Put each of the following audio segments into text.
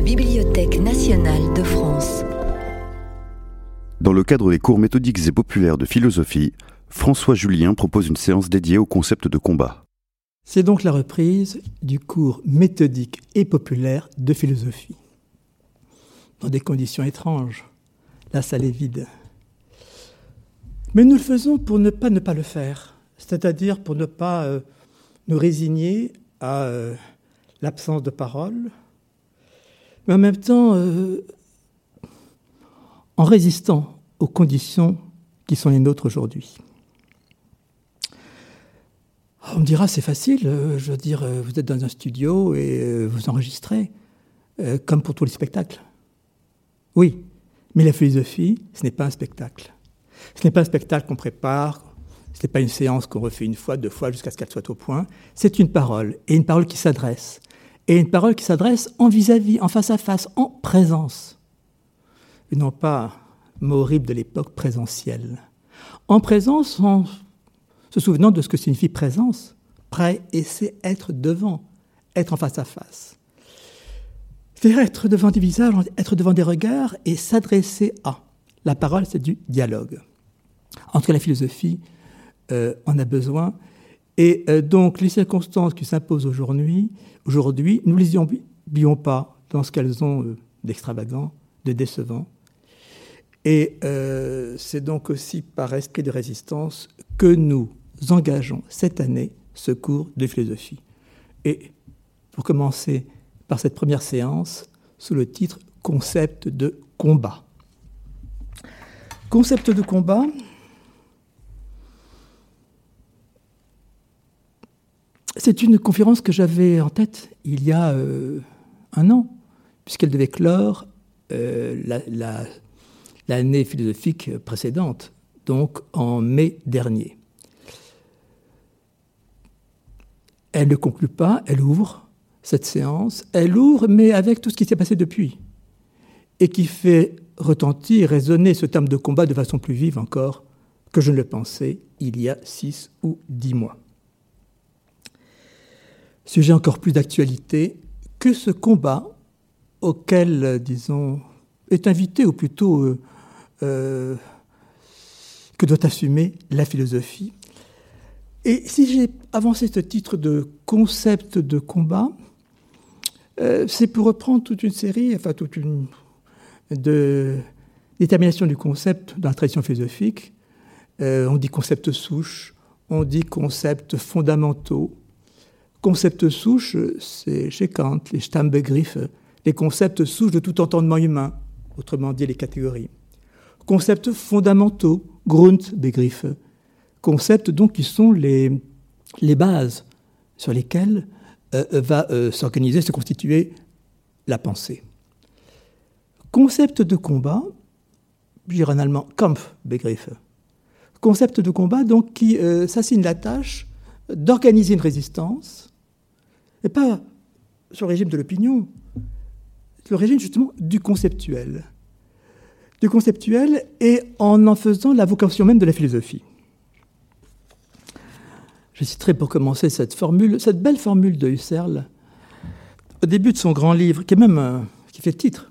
la Bibliothèque nationale de France. Dans le cadre des cours méthodiques et populaires de philosophie, François Julien propose une séance dédiée au concept de combat. C'est donc la reprise du cours méthodique et populaire de philosophie. Dans des conditions étranges. La salle est vide. Mais nous le faisons pour ne pas ne pas le faire, c'est-à-dire pour ne pas euh, nous résigner à euh, l'absence de parole, mais en même temps euh, en résistant aux conditions qui sont les nôtres aujourd'hui. On me dira, c'est facile, je veux dire, vous êtes dans un studio et vous enregistrez, comme pour tous les spectacles. Oui, mais la philosophie, ce n'est pas un spectacle. Ce n'est pas un spectacle qu'on prépare, ce n'est pas une séance qu'on refait une fois, deux fois, jusqu'à ce qu'elle soit au point. C'est une parole, et une parole qui s'adresse. Et une parole qui s'adresse en vis-à-vis, en face à face, en présence. Et non pas, mot horrible de l'époque, présentielle. En présence, en se souvenant de ce que signifie présence. Prêt, et c'est être devant, être en face à face. C'est être devant des visages, être devant des regards et s'adresser à. La parole, c'est du dialogue. Entre la philosophie, euh, on a besoin. Et euh, donc, les circonstances qui s'imposent aujourd'hui, aujourd'hui, nous ne les oublions pas dans ce qu'elles ont euh, d'extravagant, de décevant. Et c'est donc aussi par esprit de résistance que nous engageons cette année ce cours de philosophie. Et pour commencer par cette première séance, sous le titre Concept de combat. Concept de combat, c'est une conférence que j'avais en tête il y a euh, un an, puisqu'elle devait clore euh, l'année philosophique précédente, donc en mai dernier. Elle ne conclut pas, elle ouvre cette séance, elle ouvre, mais avec tout ce qui s'est passé depuis, et qui fait retentir, résonner ce terme de combat de façon plus vive encore que je ne le pensais il y a six ou dix mois. Sujet encore plus d'actualité que ce combat auquel, disons, est invité, ou plutôt euh, euh, que doit assumer la philosophie. Et si j'ai avancé ce titre de concept de combat, euh, c'est pour reprendre toute une série, enfin toute une détermination du concept dans la tradition philosophique. Euh, on dit concept souche, on dit concepts fondamentaux. Concept souche, c'est chez Kant, les Stammbegriff, les concepts souches de tout entendement humain, autrement dit les catégories. Concepts fondamentaux, Grundbegriff, concepts donc qui sont les, bases sur lesquelles euh, va euh, s'organiser, se constituer la pensée. Concept de combat, je en allemand Kampfbegriff. Concept de combat donc qui euh, s'assigne la tâche d'organiser une résistance, et pas sur le régime de l'opinion, le régime justement du conceptuel. Du conceptuel et en en faisant la vocation même de la philosophie. Je citerai pour commencer cette formule, cette belle formule de Husserl, au début de son grand livre, qui est même euh, fait titre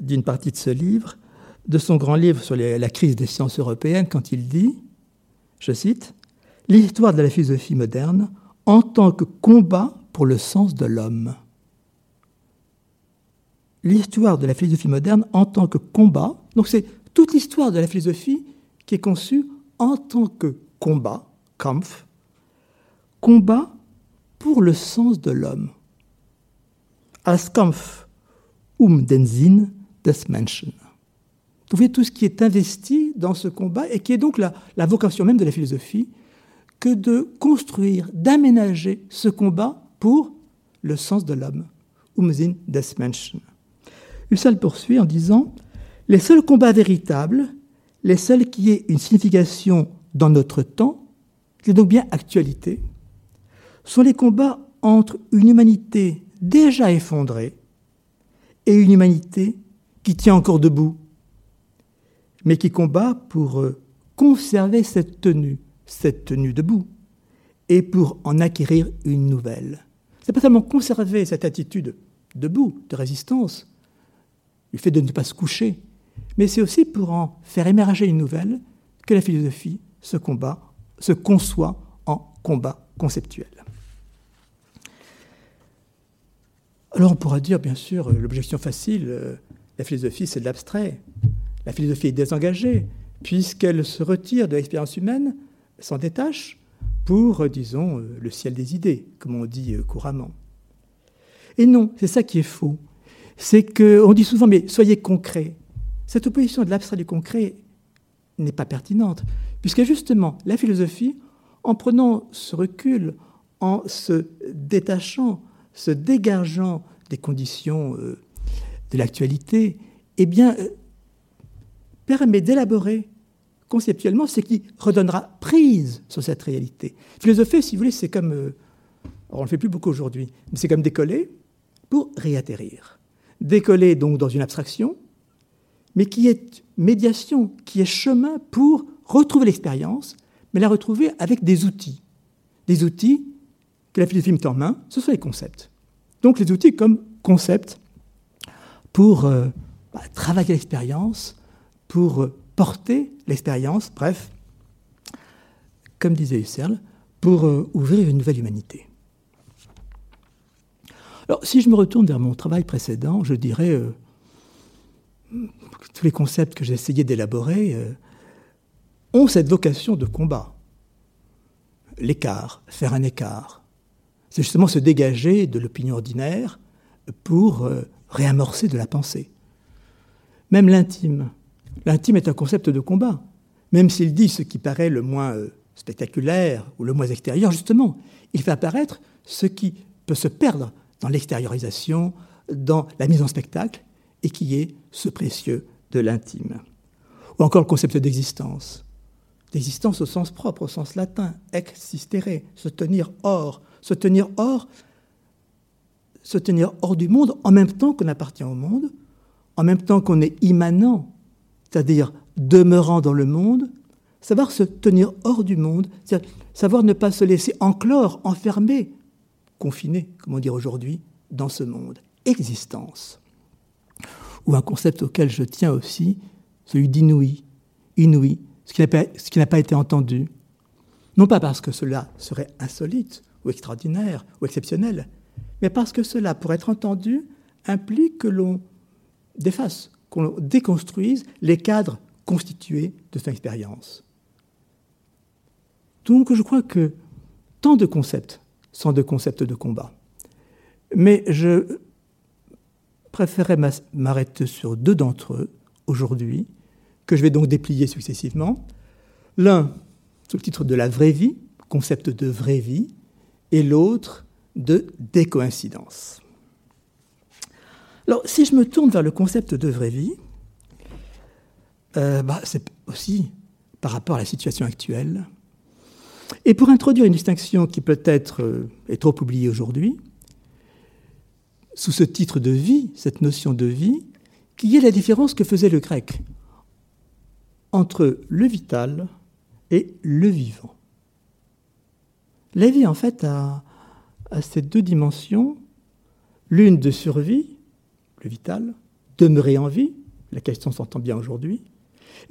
d'une partie de ce livre, de son grand livre sur la crise des sciences européennes, quand il dit, je cite, L'histoire de la philosophie moderne en tant que combat pour le sens de l'homme. L'histoire de la philosophie moderne en tant que combat, donc c'est toute l'histoire de la philosophie qui est conçue en tant que combat, Kampf, combat pour le sens de l'homme. Als Kampf um den Sinn des Menschen. Vous voyez tout ce qui est investi dans ce combat et qui est donc la, la vocation même de la philosophie, que de construire, d'aménager ce combat pour le sens de l'homme. Um des. Husserl poursuit en disant Les seuls combats véritables, les seuls qui aient une signification dans notre temps, c'est donc bien actualité, sont les combats entre une humanité déjà effondrée et une humanité qui tient encore debout, mais qui combat pour euh, conserver cette tenue, cette tenue debout, et pour en acquérir une nouvelle. C'est pas seulement conserver cette attitude debout, de résistance, le fait de ne pas se coucher, mais c'est aussi pour en faire émerger une nouvelle que la philosophie se combat, se conçoit en combat conceptuel. Alors on pourra dire, bien sûr, l'objection facile, la philosophie c'est de l'abstrait. La philosophie est désengagée, puisqu'elle se retire de l'expérience humaine, s'en détache pour, euh, disons, euh, le ciel des idées, comme on dit couramment. Et non, c'est ça qui est faux. C'est qu'on dit souvent, mais soyez concret. Cette opposition de l'abstrait du concret n'est pas pertinente, puisque justement, la philosophie, en prenant ce recul, en se détachant, se dégageant des conditions euh, de l'actualité, eh bien, euh, permet d'élaborer conceptuellement ce qui redonnera prise sur cette réalité. Philosopher, si vous voulez, c'est comme, euh, on ne le fait plus beaucoup aujourd'hui, mais c'est comme décoller pour réatterrir. Décoller donc dans une abstraction, mais qui est médiation, qui est chemin pour retrouver l'expérience, mais la retrouver avec des outils. Des outils que la philosophie met en main, ce sont les concepts. Donc les outils comme concepts pour euh, bah, travailler l'expérience, pour euh, porter l'expérience, bref, comme disait Husserl, pour euh, ouvrir une nouvelle humanité. Alors, si je me retourne vers mon travail précédent, je dirais que tous les concepts que j'ai essayé d'élaborer ont cette vocation de combat. L'écart, faire un écart, c'est justement se dégager de l'opinion ordinaire pour euh, réamorcer de la pensée. Même l'intime. L'intime est un concept de combat. Même s'il dit ce qui paraît le moins euh, spectaculaire ou le moins extérieur, justement, il fait apparaître ce qui peut se perdre dans l'extériorisation, dans la mise en spectacle, et qui est ce précieux de l'intime. Ou encore le concept d'existence. D'existence au sens propre, au sens latin, existere, se tenir hors, se tenir hors, se tenir hors du monde en même temps qu'on appartient au monde, en même temps qu'on est immanent, c'est-à-dire demeurant dans le monde, savoir se tenir hors du monde, savoir ne pas se laisser enclore, enfermer, confiné, comme on dit aujourd'hui, dans ce monde. Existence. Ou un concept auquel je tiens aussi, celui d'inouï. Inouï, ce qui n'a pas été entendu. Non pas parce que cela serait insolite, ou extraordinaire ou exceptionnel, mais parce que cela, pour être entendu, implique que l'on défasse, qu'on déconstruise les cadres constitués de son expérience. Donc je crois que tant de concepts sont de concepts de combat. Mais je préférerais m'arrêter sur deux d'entre eux aujourd'hui, que je vais donc déplier successivement. L'un sous le titre de la vraie vie, concept de vraie vie, et l'autre de décoïncidence. Alors, si je me tourne vers le concept de vraie vie, euh, bah, c'est aussi par rapport à la situation actuelle. Et pour introduire une distinction qui peut-être euh, est trop oubliée aujourd'hui, sous ce titre de vie, cette notion de vie, qui est la différence que faisait le grec entre le vital et le vivant. La vie, en fait, a, ces deux dimensions, l'une de survie, vital, demeurer en vie, la question s'entend bien aujourd'hui,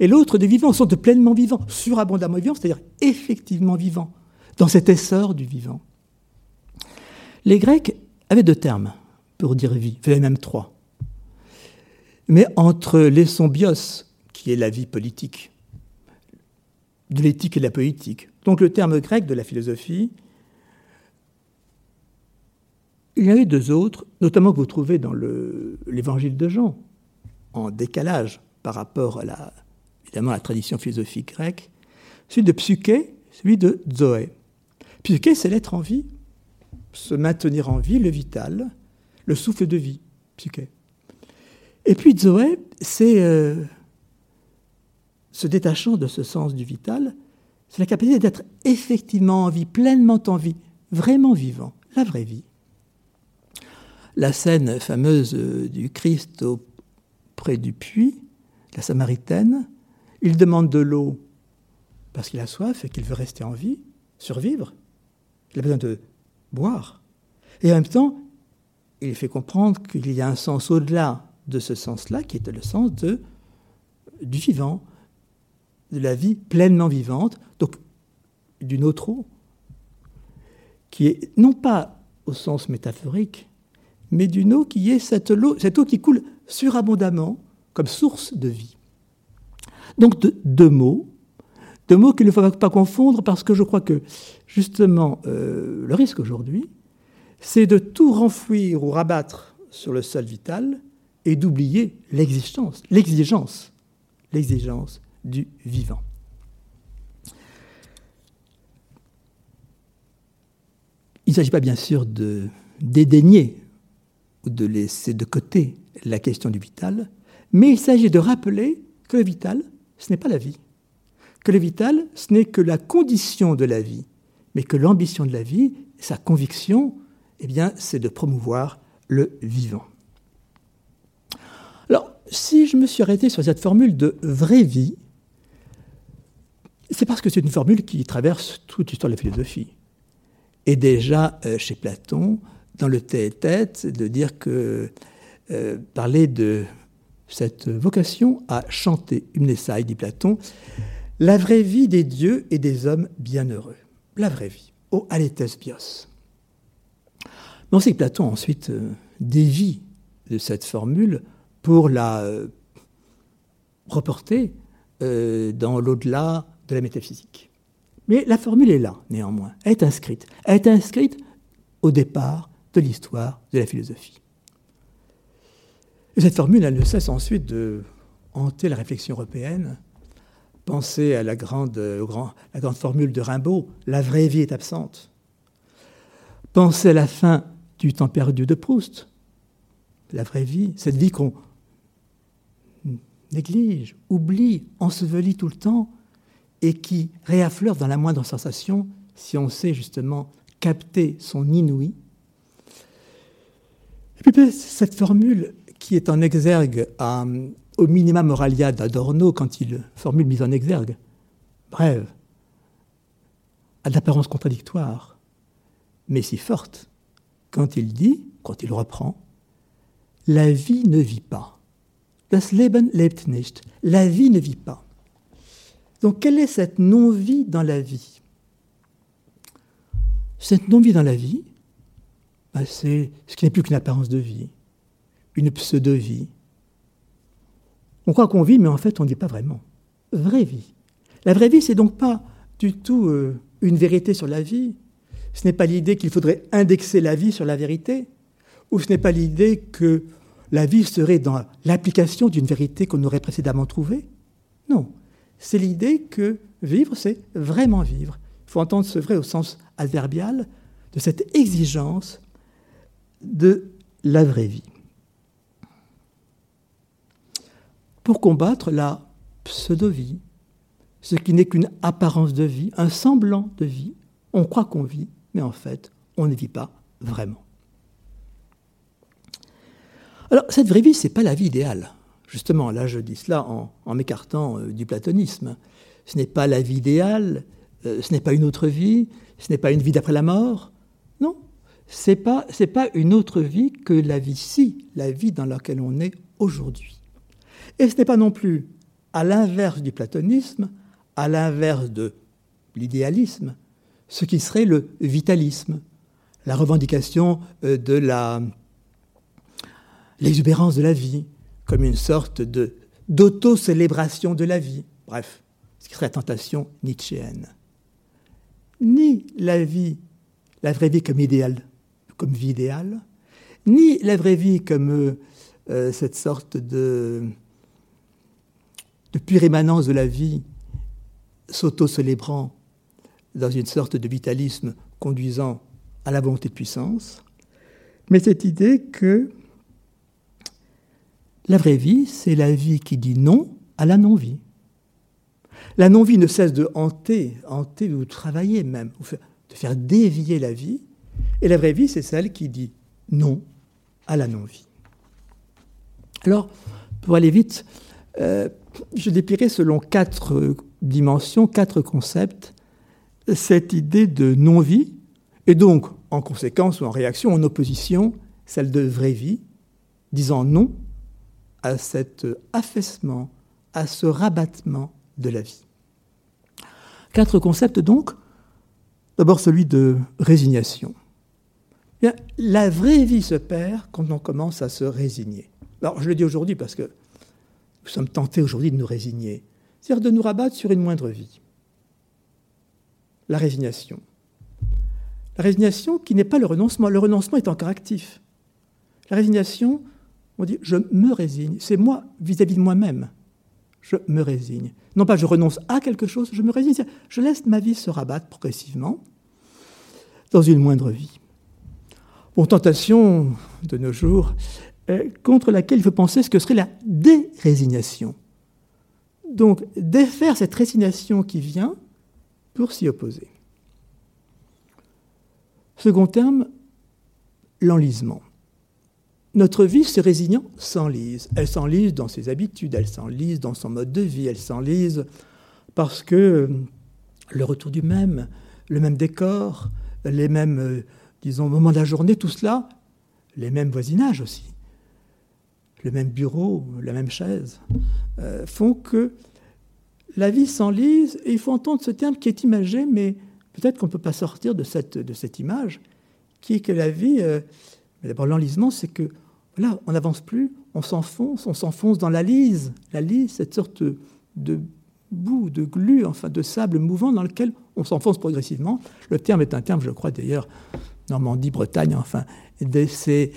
et l'autre de vivant, sorte de pleinement vivant, surabondamment vivant, c'est-à-dire effectivement vivant, dans cet essor du vivant. Les Grecs avaient deux termes pour dire vie, il même trois. Mais entre l'esson bios, qui est la vie politique, de l'éthique et de la politique, donc le terme grec de la philosophie, il y en a deux autres, notamment que vous trouvez dans l'évangile de Jean, en décalage par rapport à la, évidemment, la tradition philosophique grecque, celui de psyché, celui de zoé. Psyché, c'est l'être en vie, se maintenir en vie, le vital, le souffle de vie, psyché. Et puis zoé, c'est euh, se détachant de ce sens du vital, c'est la capacité d'être effectivement en vie, pleinement en vie, vraiment vivant, la vraie vie. La scène fameuse du Christ auprès du puits, la Samaritaine, il demande de l'eau parce qu'il a soif et qu'il veut rester en vie, survivre. Il a besoin de boire. Et en même temps, il fait comprendre qu'il y a un sens au-delà de ce sens-là, qui est le sens de, du vivant, de la vie pleinement vivante, donc d'une autre eau, qui est non pas au sens métaphorique, mais d'une eau qui est cette eau, cette eau qui coule surabondamment comme source de vie. Donc deux mots, deux mots qu'il ne faut pas confondre parce que je crois que justement euh, le risque aujourd'hui, c'est de tout renfouir ou rabattre sur le sol vital et d'oublier l'exigence, l'exigence, l'exigence du vivant. Il ne s'agit pas bien sûr de dédaigner de laisser de côté la question du vital, mais il s'agit de rappeler que le vital, ce n'est pas la vie, que le vital, ce n'est que la condition de la vie, mais que l'ambition de la vie, sa conviction, eh bien, c'est de promouvoir le vivant. Alors, si je me suis arrêté sur cette formule de vraie vie, c'est parce que c'est une formule qui traverse toute l'histoire de la philosophie. Et déjà, euh, chez Platon, dans le tête-tête, de dire que euh, parler de cette vocation à chanter, Umnesai, dit Platon, la vraie vie des dieux et des hommes bienheureux. La vraie vie, au aletes bios. Mais on sait que Platon ensuite euh, dévie de cette formule pour la euh, reporter dans l'au-delà de la métaphysique. Mais la formule est là, néanmoins. Elle est inscrite. Elle est inscrite au départ de l'histoire de la philosophie. Et cette formule, elle ne cesse ensuite de hanter la réflexion européenne. Pensez à la grande, la grande formule de Rimbaud, la vraie vie est absente. Pensez à la fin du temps perdu de Proust, la vraie vie, cette vie qu'on néglige, oublie, ensevelit tout le temps et qui réaffleure dans la moindre sensation si on sait justement capter son inouï. Cette formule qui est en exergue au minima moralia d'Adorno quand il formule mise en exergue, brève, à d'apparence contradictoire, mais si forte, quand il dit, quand il reprend, la vie ne vit pas. Das Leben lebt nicht. La vie ne vit pas. Donc, quelle est cette non-vie dans la vie? Cette non-vie dans la vie, bah, c'est ce qui n'est plus qu'une apparence de vie une pseudo-vie. On croit qu'on vit, mais en fait, on ne vit pas vraiment. Vraie vie. La vraie vie, c'est donc pas du tout euh, une vérité sur la vie. Ce n'est pas l'idée qu'il faudrait indexer la vie sur la vérité, ou ce n'est pas l'idée que la vie serait dans l'application d'une vérité qu'on aurait précédemment trouvée. Non, c'est l'idée que vivre, c'est vraiment vivre. Il faut entendre ce vrai au sens adverbial de cette exigence de la vraie vie. pour combattre la pseudo-vie, ce qui n'est qu'une apparence de vie, un semblant de vie. On croit qu'on vit, mais en fait, on ne vit pas vraiment. Alors, cette vraie vie, ce n'est pas la vie idéale. Justement, là, je dis cela en, m'écartant euh, du platonisme. Ce n'est pas la vie idéale, euh, ce n'est pas une autre vie, ce n'est pas une vie d'après la mort. Non, ce n'est pas, pas une autre vie que la vie-ci, la vie dans laquelle on est aujourd'hui. Et ce n'est pas non plus à l'inverse du platonisme, à l'inverse de l'idéalisme, ce qui serait le vitalisme, la revendication euh, de la, l'exubérance de la vie, comme une sorte de, d'auto-célébration de la vie. Bref, ce qui serait la tentation nietzschéenne. Ni la vie, la vraie vie comme idéal, comme vie idéale, ni la vraie vie comme euh, euh, cette sorte de de pure émanence de la vie, s'auto-célébrant dans une sorte de vitalisme conduisant à la volonté de puissance, mais cette idée que la vraie vie, c'est la vie qui dit non à la non-vie. La non-vie ne cesse de hanter, hanter ou travailler même, de faire dévier la vie, et la vraie vie, c'est celle qui dit non à la non-vie. Alors, pour aller vite, euh, je déplierai selon quatre dimensions, quatre concepts, cette idée de non-vie, et donc, en conséquence ou en réaction, en opposition, celle de vraie vie, disant non à cet affaissement, à ce rabattement de la vie. Quatre concepts donc. D'abord celui de résignation. La vraie vie se perd quand on commence à se résigner. Alors je le dis aujourd'hui parce que nous sommes tentés aujourd'hui de nous résigner, c'est-à-dire de nous rabattre sur une moindre vie. La résignation. La résignation qui n'est pas le renoncement. Le renoncement est encore actif. La résignation, on dit je me résigne, c'est moi vis-à-vis de moi-même. Je me résigne. Non pas je renonce à quelque chose, je me résigne. Je laisse ma vie se rabattre progressivement dans une moindre vie. Bon, tentation de nos jours, euh, contre laquelle il faut penser ce que serait la dérésignation. Donc, défaire cette résignation qui vient pour s'y opposer. Second terme, l'enlisement. Notre vie se résignant s'enlise. Elle s'enlise dans ses habitudes, elle s'enlise dans son mode de vie, elle s'enlise parce que euh, le retour du même, le même décor, les mêmes, euh, disons, moments de la journée, tout cela, les mêmes voisinages aussi, le même bureau, la même chaise, euh, font que la vie s'enlise, et il faut entendre ce terme qui est imagé, mais peut-être qu'on ne peut pas sortir de cette, image, qui est que la vie, d'abord l'enlisement, c'est que Là, on n'avance plus, on s'enfonce, on s'enfonce dans la lise. La lise, cette sorte de boue, de glu, enfin de sable mouvant dans lequel on s'enfonce progressivement. Le terme est un terme, je crois d'ailleurs, Normandie, Bretagne, enfin, de ces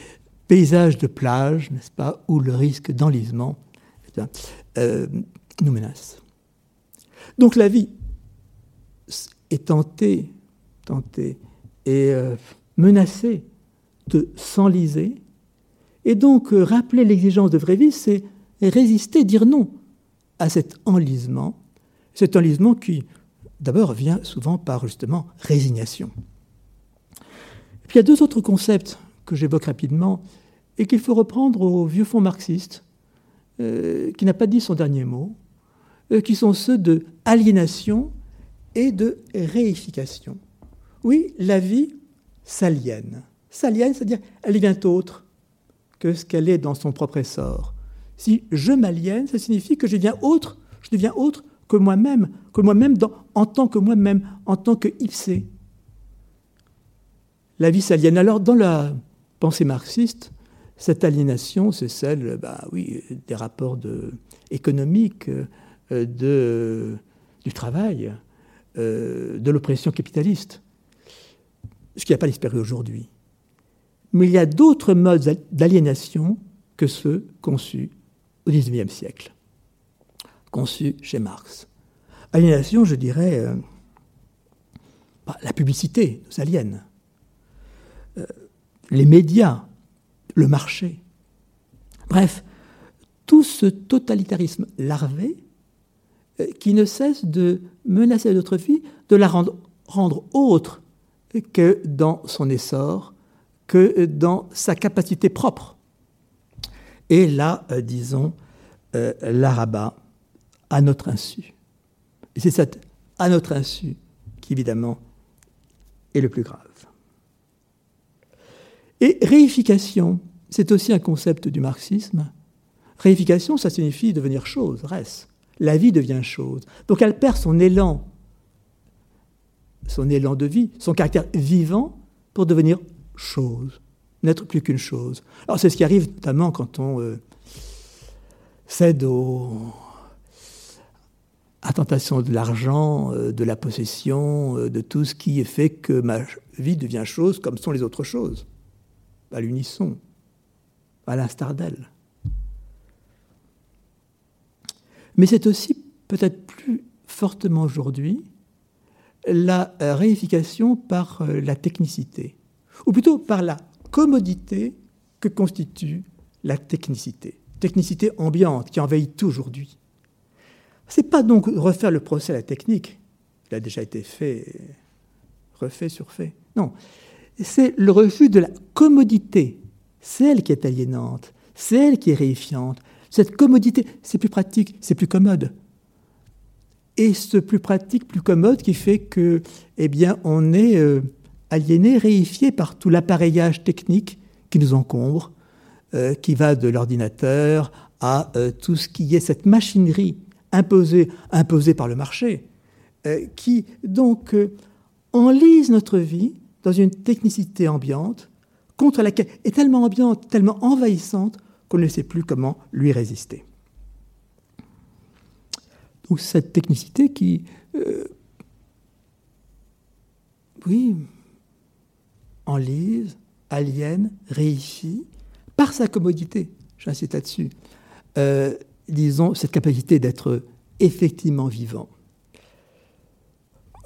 paysages de plage, n'est-ce pas, où le risque d'enlisement euh, nous menace. Donc la vie est tentée, tentée et euh, menacée de s'enliser et donc, euh, rappeler l'exigence de vraie vie, c'est résister, dire non à cet enlisement, cet enlisement qui, d'abord, vient souvent par justement résignation. Puis il y a deux autres concepts que j'évoque rapidement et qu'il faut reprendre au vieux fond marxiste, euh, qui n'a pas dit son dernier mot, euh, qui sont ceux de aliénation et de réification. Oui, la vie s'aliène. S'aliène, c'est-à-dire elle devient autre, que ce qu'elle est dans son propre essor. Si je m'aliène, ça signifie que je deviens autre, je deviens autre que moi-même, que moi-même en tant que moi-même, en tant que ipsé. La vie s'aliène. Alors, dans la pensée marxiste, cette aliénation, c'est celle bah, oui, des rapports économiques, euh, du travail, euh, de l'oppression capitaliste, ce qui n'a pas disparu aujourd'hui. Mais il y a d'autres modes d'aliénation que ceux conçus au XIXe siècle, conçus chez Marx. Aliénation, je dirais, euh, bah, la publicité nous aliène, euh, les médias, le marché. Bref, tout ce totalitarisme larvé euh, qui ne cesse de menacer notre vie, de la rendre, autre que dans son essor que dans sa capacité propre. Et là, euh, disons, l'arabat à notre insu. Et c'est cette à notre insu qui, évidemment, est le plus grave. Et réification, c'est aussi un concept du marxisme. Réification, ça signifie devenir chose, reste. La vie devient chose. Donc elle perd son élan, son élan de vie, son caractère vivant pour devenir chose, n'être plus qu'une chose. Alors c'est ce qui arrive notamment quand on euh, cède aux, à de l'argent, euh, de la possession, euh, de tout ce qui fait que ma vie devient chose comme sont les autres choses, à l'unisson, à l'instar d'elle. Mais c'est aussi peut-être plus fortement aujourd'hui la réification par la technicité ou plutôt par la commodité que constitue la technicité. Technicité ambiante qui envahit tout aujourd'hui. Ce n'est pas donc refaire le procès à la technique, il a déjà été fait, refait, surfait. Non, c'est le refus de la commodité. C'est elle qui est aliénante, c'est elle qui est réifiante. Cette commodité, c'est plus pratique, c'est plus commode. Et ce plus pratique, plus commode qui fait que, eh bien, on est euh, aliéné, réifié par tout l'appareillage technique qui nous encombre, euh, qui va de l'ordinateur à euh, tout ce qui est cette machinerie imposée, imposée par le marché, qui donc enlise notre vie dans une technicité ambiante contre laquelle est tellement ambiante, tellement envahissante qu'on ne sait plus comment lui résister. Donc cette technicité qui, oui, enlise, aliène, réifie, par sa commodité, j'insiste là-dessus, euh, disons, cette capacité d'être effectivement vivant.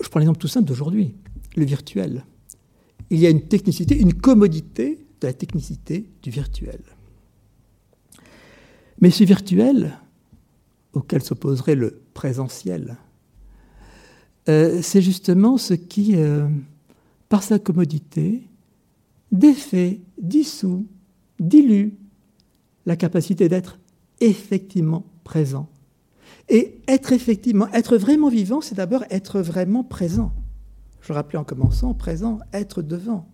Je prends l'exemple tout simple d'aujourd'hui, le virtuel. Il y a une technicité, une commodité de la technicité du virtuel. Mais ce virtuel, auquel s'opposerait le présentiel, euh, c'est justement ce qui, euh, par sa commodité, défait, dissout, dilue la capacité d'être effectivement présent. Et être effectivement, être vraiment vivant, c'est d'abord être vraiment présent. Je rappelais en commençant, présent, être devant.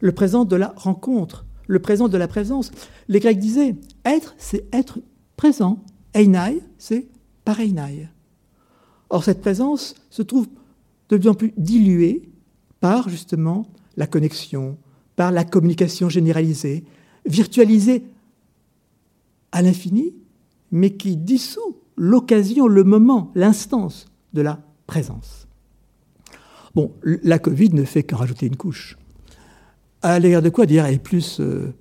Le présent de la rencontre, le présent de la présence. Les Grecs disaient, être, c'est être présent. Einai, c'est pareinai. Or, cette présence se trouve de plus en plus diluée par justement la connexion, par la communication généralisée, virtualisée à l'infini, mais qui dissout l'occasion, le moment, l'instance de la présence. Bon, la Covid ne fait qu'en rajouter une couche. À l'égard de quoi, dire, est plus euh,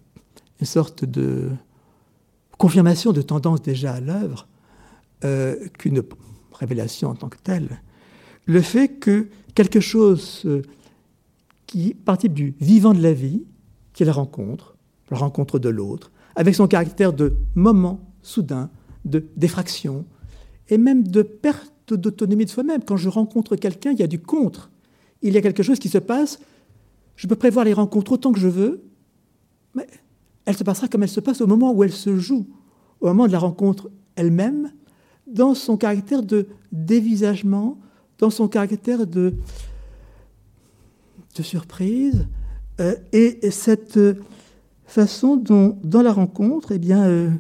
une sorte de confirmation de tendance déjà à l'œuvre euh, qu'une révélation en tant que telle. Le fait que quelque chose euh, qui participe du vivant de la vie, qui est la rencontre, la rencontre de l'autre, avec son caractère de moment soudain, de défraction, et même de perte d'autonomie de soi-même. Quand je rencontre quelqu'un, il y a du contre. Il y a quelque chose qui se passe. Je peux prévoir les rencontres autant que je veux, mais elle se passera comme elle se passe au moment où elle se joue, au moment de la rencontre elle-même, dans son caractère de dévisagement, dans son caractère de, surprise, euh, et cette façon dont, dans la rencontre, eh bien, euh,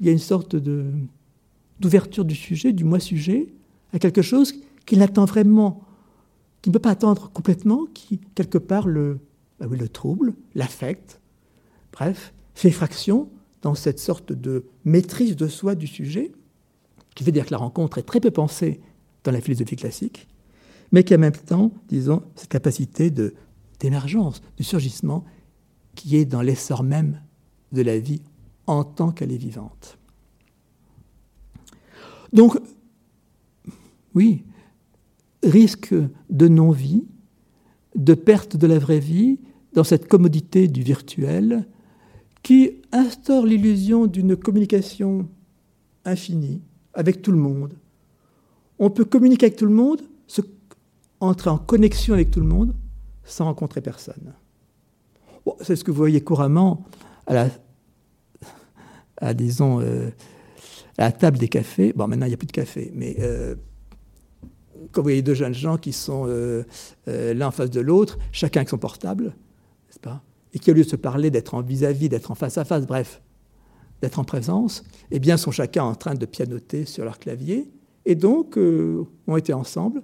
il y a une sorte d'ouverture du sujet, du moi-sujet, à quelque chose qu'il n'attend vraiment, qui ne peut pas attendre complètement, qui, quelque part, le, bah trouble, l'affecte, bref, fait fraction dans cette sorte de maîtrise de soi du sujet, qui veut dire que la rencontre est très peu pensée dans la philosophie classique, mais qui en même temps, disons, cette capacité d'émergence, de surgissement, qui est dans l'essor même de la vie en tant qu'elle est vivante. Donc, oui, risque de non-vie, de perte de la vraie vie dans cette commodité du virtuel qui instaure l'illusion d'une communication infinie avec tout le monde. On peut communiquer avec tout le monde, entrer en connexion avec tout le monde sans rencontrer personne c'est ce que vous voyez couramment euh, à la table des cafés. Bon, maintenant, il n'y a plus de café, mais euh, quand vous voyez deux jeunes gens qui sont euh, l'un en face de l'autre, chacun avec son portable, n'est-ce pas Et qui, au lieu de se parler, d'être en vis-à-vis, d'être en face à face, bref, d'être en présence, eh bien, sont chacun en train de pianoter sur leur clavier, et donc ont été ensemble,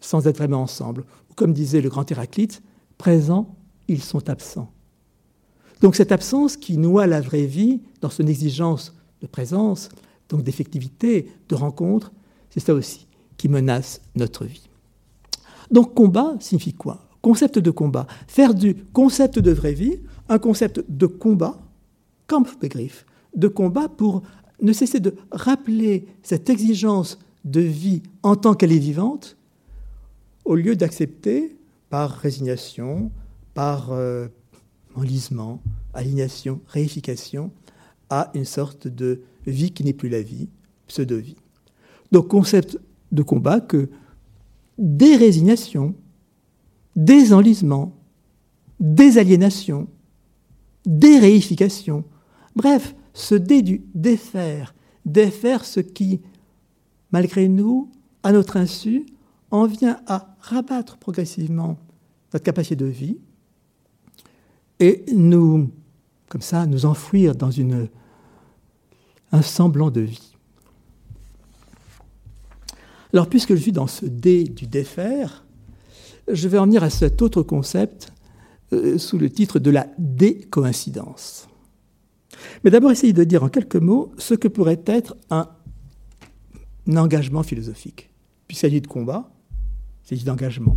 sans être vraiment ensemble. Comme disait le grand Héraclite, présent ils sont absents. Donc cette absence qui noie la vraie vie dans son exigence de présence, donc d'effectivité, de rencontre, c'est ça aussi qui menace notre vie. Donc combat signifie quoi? Concept de combat. Faire du concept de vraie vie un concept de combat, Kampfbegriff, de combat pour ne cesser de rappeler cette exigence de vie en tant qu'elle est vivante, au lieu d'accepter par résignation, par euh, enlisement, alignation, réification, à une sorte de vie qui n'est plus la vie, pseudo-vie. Donc concept de combat que dérésignation, désenlisement, désaliénation, déréification, bref, du défaire, défaire ce qui, malgré nous, à notre insu, en vient à rabattre progressivement notre capacité de vie, et nous, comme ça, nous enfouir dans un semblant de vie. Alors, puisque je suis dans ce dé du défaire, je vais en venir à cet autre concept euh, sous le titre de la décoïncidence. Mais d'abord, essayer de dire en quelques mots ce que pourrait être un, engagement philosophique. Puisqu'il s'agit de combat, il s'agit d'engagement.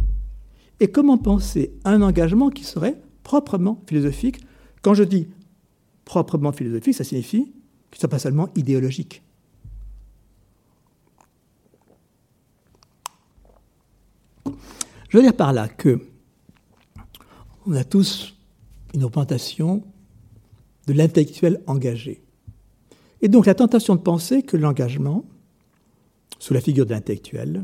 Et comment penser un engagement qui serait proprement philosophique? Quand je dis proprement philosophique, ça signifie qu'il ne soit pas seulement idéologique. Je veux dire par là que on a tous une représentation de l'intellectuel engagé. Et donc la tentation de penser que l'engagement, sous la figure de l'intellectuel,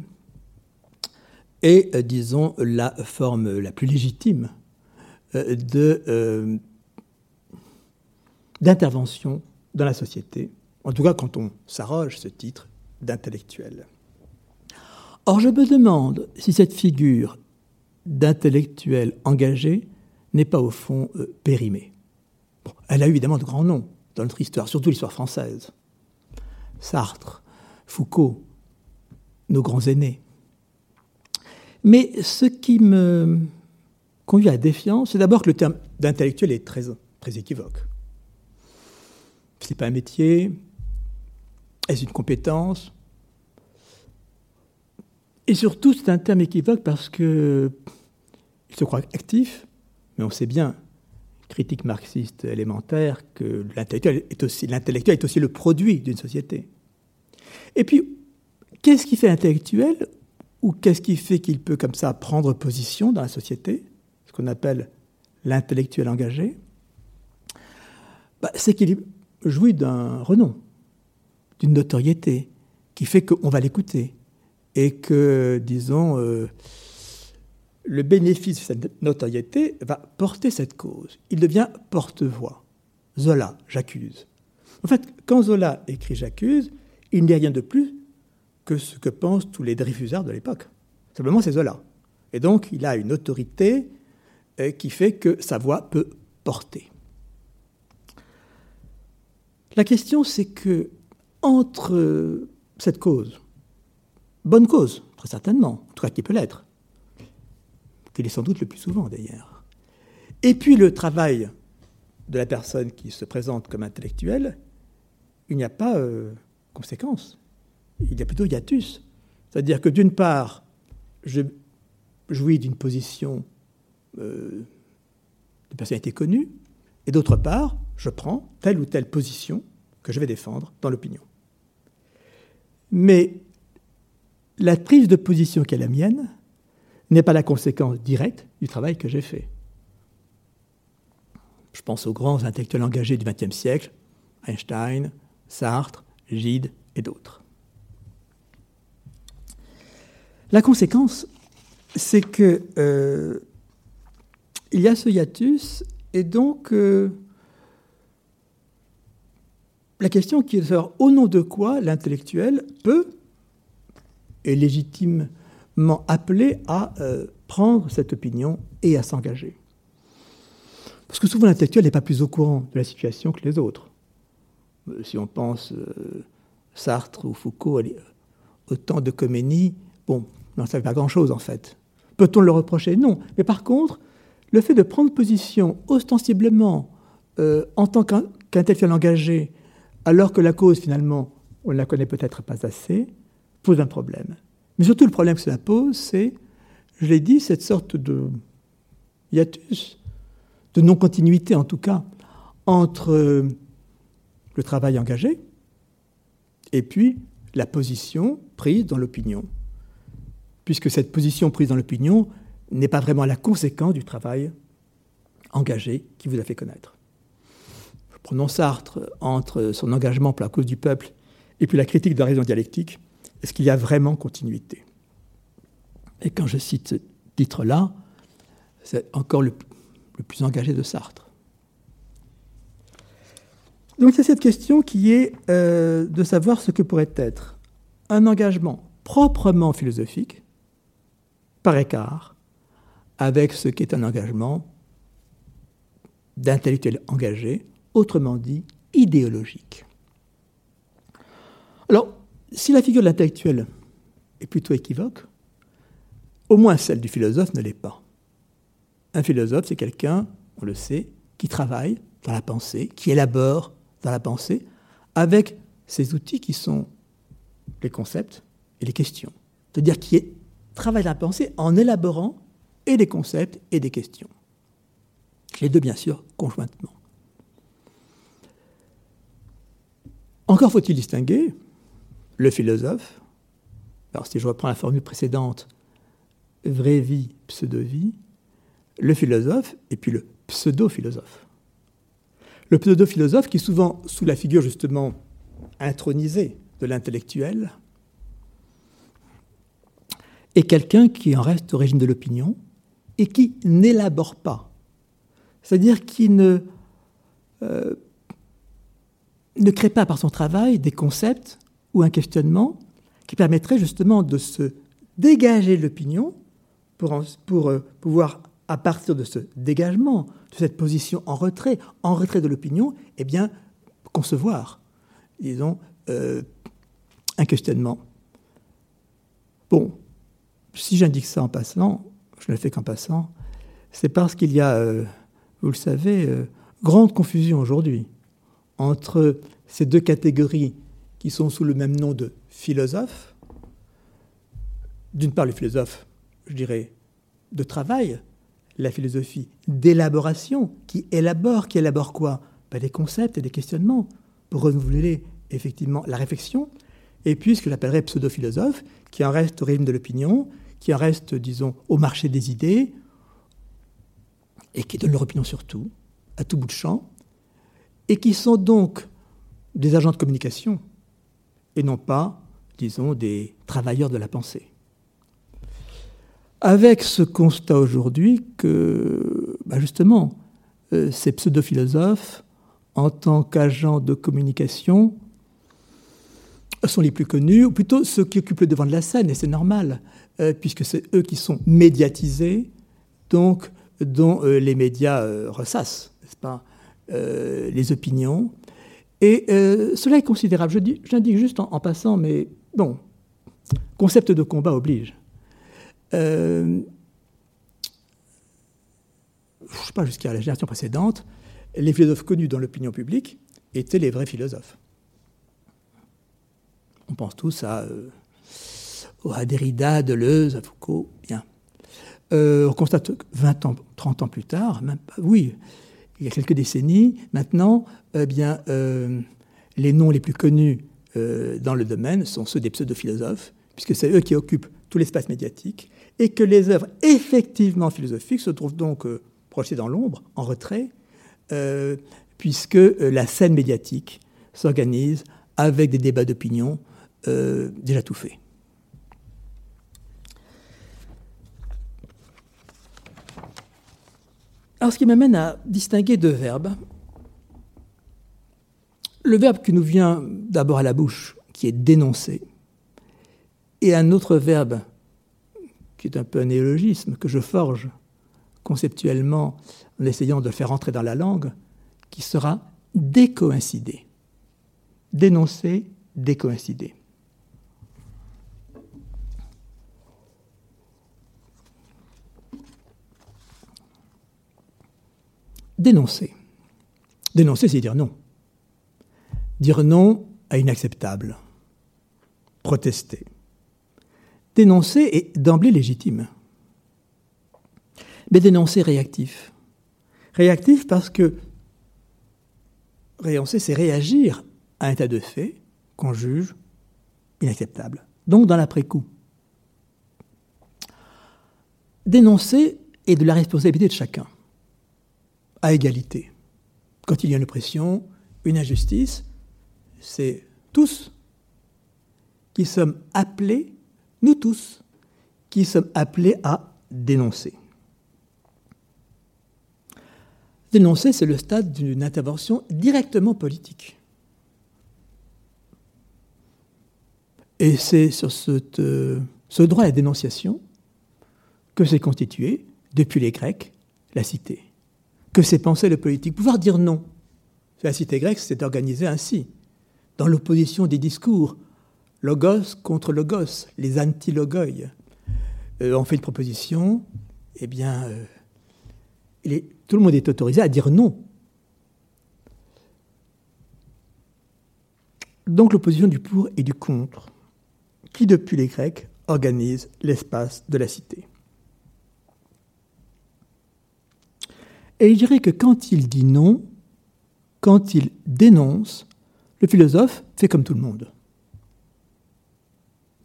est, euh, disons, la forme la plus légitime euh, euh, d'intervention dans la société, en tout cas quand on s'arroge ce titre d'intellectuel. Or, je me demande si cette figure d'intellectuel engagé n'est pas au fond périmée elle a eu évidemment de grands noms dans notre histoire, surtout l'histoire française. Sartre, Foucault, nos grands aînés. Mais ce qui me conduit à défiance, c'est d'abord que le terme d'intellectuel est très équivoque. Ce n'est pas un métier, est-ce une compétence? Et surtout, c'est un terme équivoque parce que il se croit actif, mais on sait bien critique marxiste élémentaire que l'intellectuel est aussi, l'intellectuel est aussi le produit d'une société. Et puis, qu'est-ce qui fait l'intellectuel ou qu'est-ce qui fait qu'il peut comme ça prendre position dans la société, ce qu'on appelle l'intellectuel engagé? Bah, C'est qu'il jouit d'un renom, d'une notoriété, qui fait qu'on va l'écouter et que, disons, euh, le bénéfice de cette notoriété va porter cette cause. Il devient porte-voix. Zola, j'accuse. En fait, quand Zola écrit J'accuse, il n'est rien de plus que ce que pensent tous les Dreyfusards de l'époque. Simplement, c'est Zola. Et donc, il a une autorité euh, qui fait que sa voix peut porter. La question, c'est que entre cette cause, bonne cause, très certainement, en tout cas qui peut l'être, qu'il est sans doute le plus souvent d'ailleurs. Et puis le travail de la personne qui se présente comme intellectuelle, il n'y a pas euh, conséquence, il y a plutôt hiatus. C'est-à-dire que d'une part, je jouis d'une position euh, de personnalité connue, et d'autre part, je prends telle ou telle position que je vais défendre dans l'opinion. Mais la prise de position qui est la mienne, n'est pas la conséquence directe du travail que j'ai fait. Je pense aux grands intellectuels engagés du XXe siècle, Einstein, Sartre, Gide et d'autres. La conséquence, c'est que euh, il y a ce hiatus, et donc euh, la question qui est au nom de quoi l'intellectuel peut et légitime appelé à euh, prendre cette opinion et à s'engager. Parce que souvent l'intellectuel n'est pas plus au courant de la situation que les autres. Euh, si on pense euh, Sartre ou Foucault au temps de Khomeini, bon, n'en savait pas grand-chose en fait. Peut-on le reprocher? Non. Mais par contre, le fait de prendre position ostensiblement en tant qu'intellectuel engagé, alors que la cause finalement, on ne la connaît peut-être pas assez, pose un problème. Mais surtout, le problème que cela pose, c'est, je l'ai dit, cette sorte de hiatus, de non-continuité en tout cas, entre le travail engagé et puis la position prise dans l'opinion. Puisque cette position prise dans l'opinion n'est pas vraiment la conséquence du travail engagé qui vous a fait connaître. Prenons Sartre entre son engagement pour la cause du peuple et puis la critique de la raison dialectique. Est-ce qu'il y a vraiment continuité? Et quand je cite ce titre-là, c'est encore le, plus engagé de Sartre. Donc c'est cette question qui est euh, de savoir ce que pourrait être un engagement proprement philosophique, par écart, avec ce qu'est un engagement d'intellectuels engagés, autrement dit idéologiques. Alors, si la figure de l'intellectuel est plutôt équivoque, au moins celle du philosophe ne l'est pas. Un philosophe, c'est quelqu'un, on le sait, qui travaille dans la pensée, qui élabore dans la pensée, avec ces outils qui sont les concepts et les questions. C'est-à-dire qui travaille dans la pensée en élaborant et des concepts et des questions. Les deux, bien sûr, conjointement. Encore faut-il distinguer le philosophe, alors si je reprends la formule précédente, vraie vie, pseudo-vie, le philosophe et puis le pseudo-philosophe. Le pseudo-philosophe qui souvent sous la figure justement intronisée de l'intellectuel est quelqu'un qui en reste au régime de l'opinion et qui n'élabore pas, c'est-à-dire qui euh, ne crée pas par son travail des concepts ou un questionnement qui permettrait justement de se dégager l'opinion pour, pour euh, pouvoir, à partir de ce dégagement, de cette position en retrait, en retrait de l'opinion, eh bien, concevoir, disons, euh, un questionnement. Bon, si j'indique ça en passant, je ne le fais qu'en passant, c'est parce qu'il y a, euh, vous le savez, grande confusion aujourd'hui entre ces deux catégories qui sont sous le même nom de philosophes. D'une part, le philosophe, je dirais, de travail, la philosophie d'élaboration, qui élabore, qui élabore quoi? Ben, Des concepts et des questionnements pour renouveler effectivement la réflexion. Et puis ce que j'appellerais pseudo-philosophe, qui en reste au rythme de l'opinion, qui en reste, disons, au marché des idées, et qui donne leur opinion sur tout, à tout bout de champ, et qui sont donc des agents de communication et non pas, disons, des travailleurs de la pensée. Avec ce constat aujourd'hui que, bah, justement, euh, ces pseudo-philosophes, en tant qu'agents de communication, sont les plus connus, ou plutôt ceux qui occupent le devant de la scène, et c'est normal, euh, puisque c'est eux qui sont médiatisés, donc dont euh, les médias ressassent, n'est-ce pas, les opinions, et euh, cela est considérable. Je j'indique juste en, passant, mais bon, concept de combat oblige. Euh, je ne sais pas, jusqu'à la génération précédente, les philosophes connus dans l'opinion publique étaient les vrais philosophes. On pense tous à, euh, Derrida, Deleuze, à Foucault, bien. on constate 20 ans, 30 ans plus tard, même pas, oui, il y a quelques décennies, maintenant, eh euh, les noms les plus connus euh, dans le domaine sont ceux des pseudo-philosophes, puisque c'est eux qui occupent tout l'espace médiatique, et que les œuvres effectivement philosophiques se trouvent donc euh, projetées dans l'ombre, en retrait, puisque la scène médiatique s'organise avec des débats d'opinion déjà tout faits. Alors, ce qui m'amène à distinguer deux verbes. Le verbe qui nous vient d'abord à la bouche, qui est dénoncer, et un autre verbe qui est un peu un néologisme que je forge conceptuellement en essayant de le faire entrer dans la langue, qui sera décoïncider. Dénoncer, décoïncider. Dénoncer. Dénoncer, c'est dire non. Dire non à inacceptable. Protester. Dénoncer est d'emblée légitime. Mais dénoncer réactif. Réactif parce que dénoncer, c'est réagir à un tas de faits qu'on juge inacceptable. Donc dans l'après-coup. Dénoncer est de la responsabilité de chacun à égalité. Quand il y a une oppression, une injustice, c'est tous qui sommes appelés, nous tous, qui sommes appelés à dénoncer. Dénoncer, c'est le stade d'une intervention directement politique. Et c'est sur ce, ce droit à la dénonciation que s'est constituée, depuis les Grecs, la cité que s'est pensé le politique. Pouvoir dire non. La cité grecque s'est organisée ainsi, dans l'opposition des discours, logos contre logos, les antilogoi. Euh, on fait une proposition, eh bien, euh, tout le monde est autorisé à dire non. Donc l'opposition du pour et du contre, qui depuis les Grecs organise l'espace de la cité. Et je dirais que quand il dit non, quand il dénonce, le philosophe fait comme tout le monde.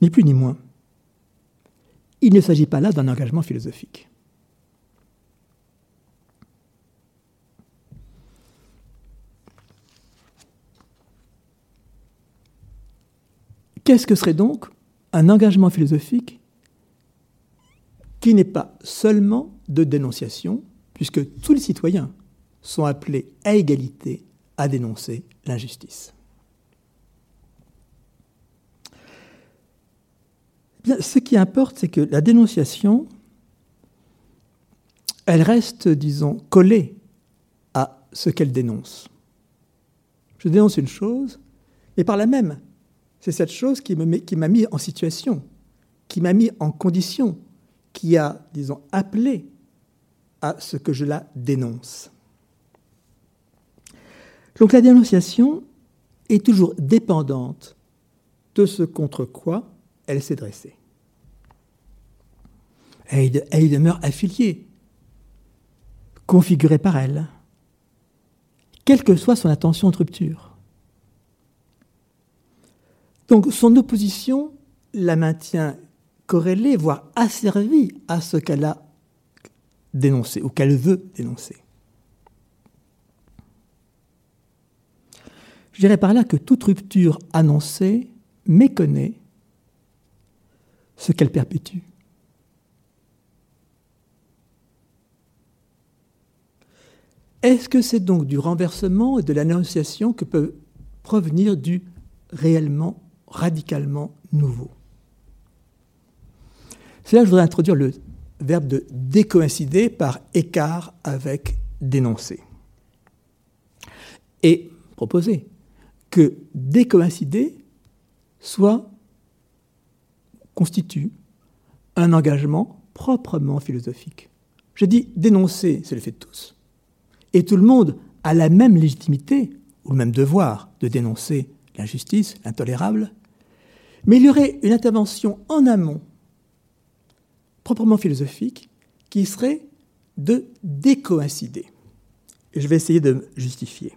Ni plus ni moins. Il ne s'agit pas là d'un engagement philosophique. Qu'est-ce que serait donc un engagement philosophique qui n'est pas seulement de dénonciation, puisque tous les citoyens sont appelés à égalité à dénoncer l'injustice. ce qui importe, c'est que la dénonciation, elle reste, disons, collée à ce qu'elle dénonce. Je dénonce une chose, et par la même, c'est cette chose qui m'a mis en situation, qui m'a mis en condition, qui a, disons, appelé à ce que je la dénonce. Donc la dénonciation est toujours dépendante de ce contre quoi elle s'est dressée. Elle, elle demeure affiliée, configurée par elle, quelle que soit son intention de rupture. Donc son opposition la maintient corrélée, voire asservie à ce qu'elle a dénoncé ou qu'elle veut dénoncer. Je dirais par là que toute rupture annoncée méconnaît ce qu'elle perpétue. Est-ce que c'est donc du renversement et de l'annonciation que peut provenir du réellement, radicalement nouveau? C'est là que je voudrais introduire le verbe de décoïncider par écart avec dénoncer. Et proposer que décoïncider soit constitue un engagement proprement philosophique. Je dis dénoncer, c'est le fait de tous. Et tout le monde a la même légitimité, ou le même devoir, de dénoncer l'injustice, l'intolérable. Mais il y aurait une intervention en amont, proprement philosophique, qui serait de décoïncider. Et je vais essayer de me justifier.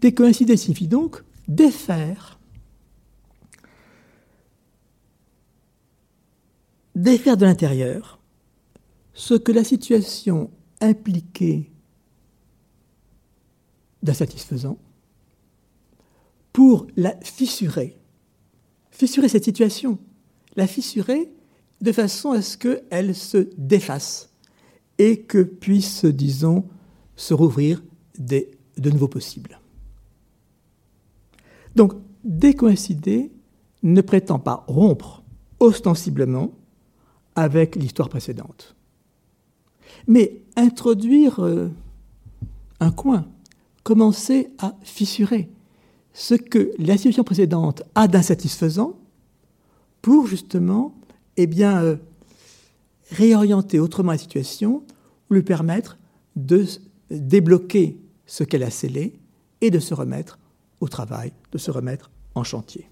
Décoïncider signifie donc défaire, défaire de l'intérieur ce que la situation impliquée d'insatisfaisant pour la fissurer. Fissurer cette situation, la fissurer de façon à ce qu'elle se défasse et que puisse, disons, se rouvrir de nouveaux possibles. Donc, décoïncider ne prétend pas rompre ostensiblement avec l'histoire précédente, mais introduire euh, un coin, commencer à fissurer ce que la précédente a d'insatisfaisant pour justement eh bien, euh, réorienter autrement la situation ou lui permettre de débloquer ce qu'elle a scellé et de se remettre au travail, de se remettre en chantier.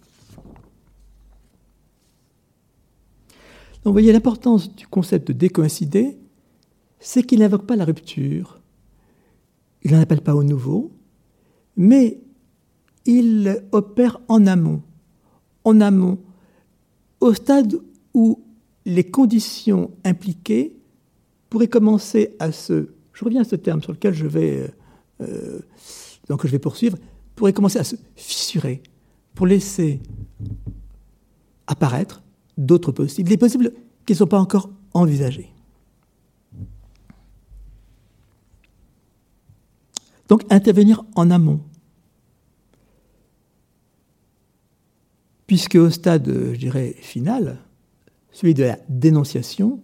Donc vous voyez l'importance du concept de décoïncider, c'est qu'il n'invoque pas la rupture, il n'en appelle pas au nouveau, mais il opère en amont, en amont, au stade où les conditions impliquées pourraient commencer à se... Je reviens à ce terme sur lequel je vais, euh, donc je vais poursuivre, pourrait commencer à se fissurer pour laisser apparaître d'autres possibles, des possibles qui ne sont pas encore envisagés. Donc intervenir en amont. Puisque au stade, je dirais, final, celui de la dénonciation,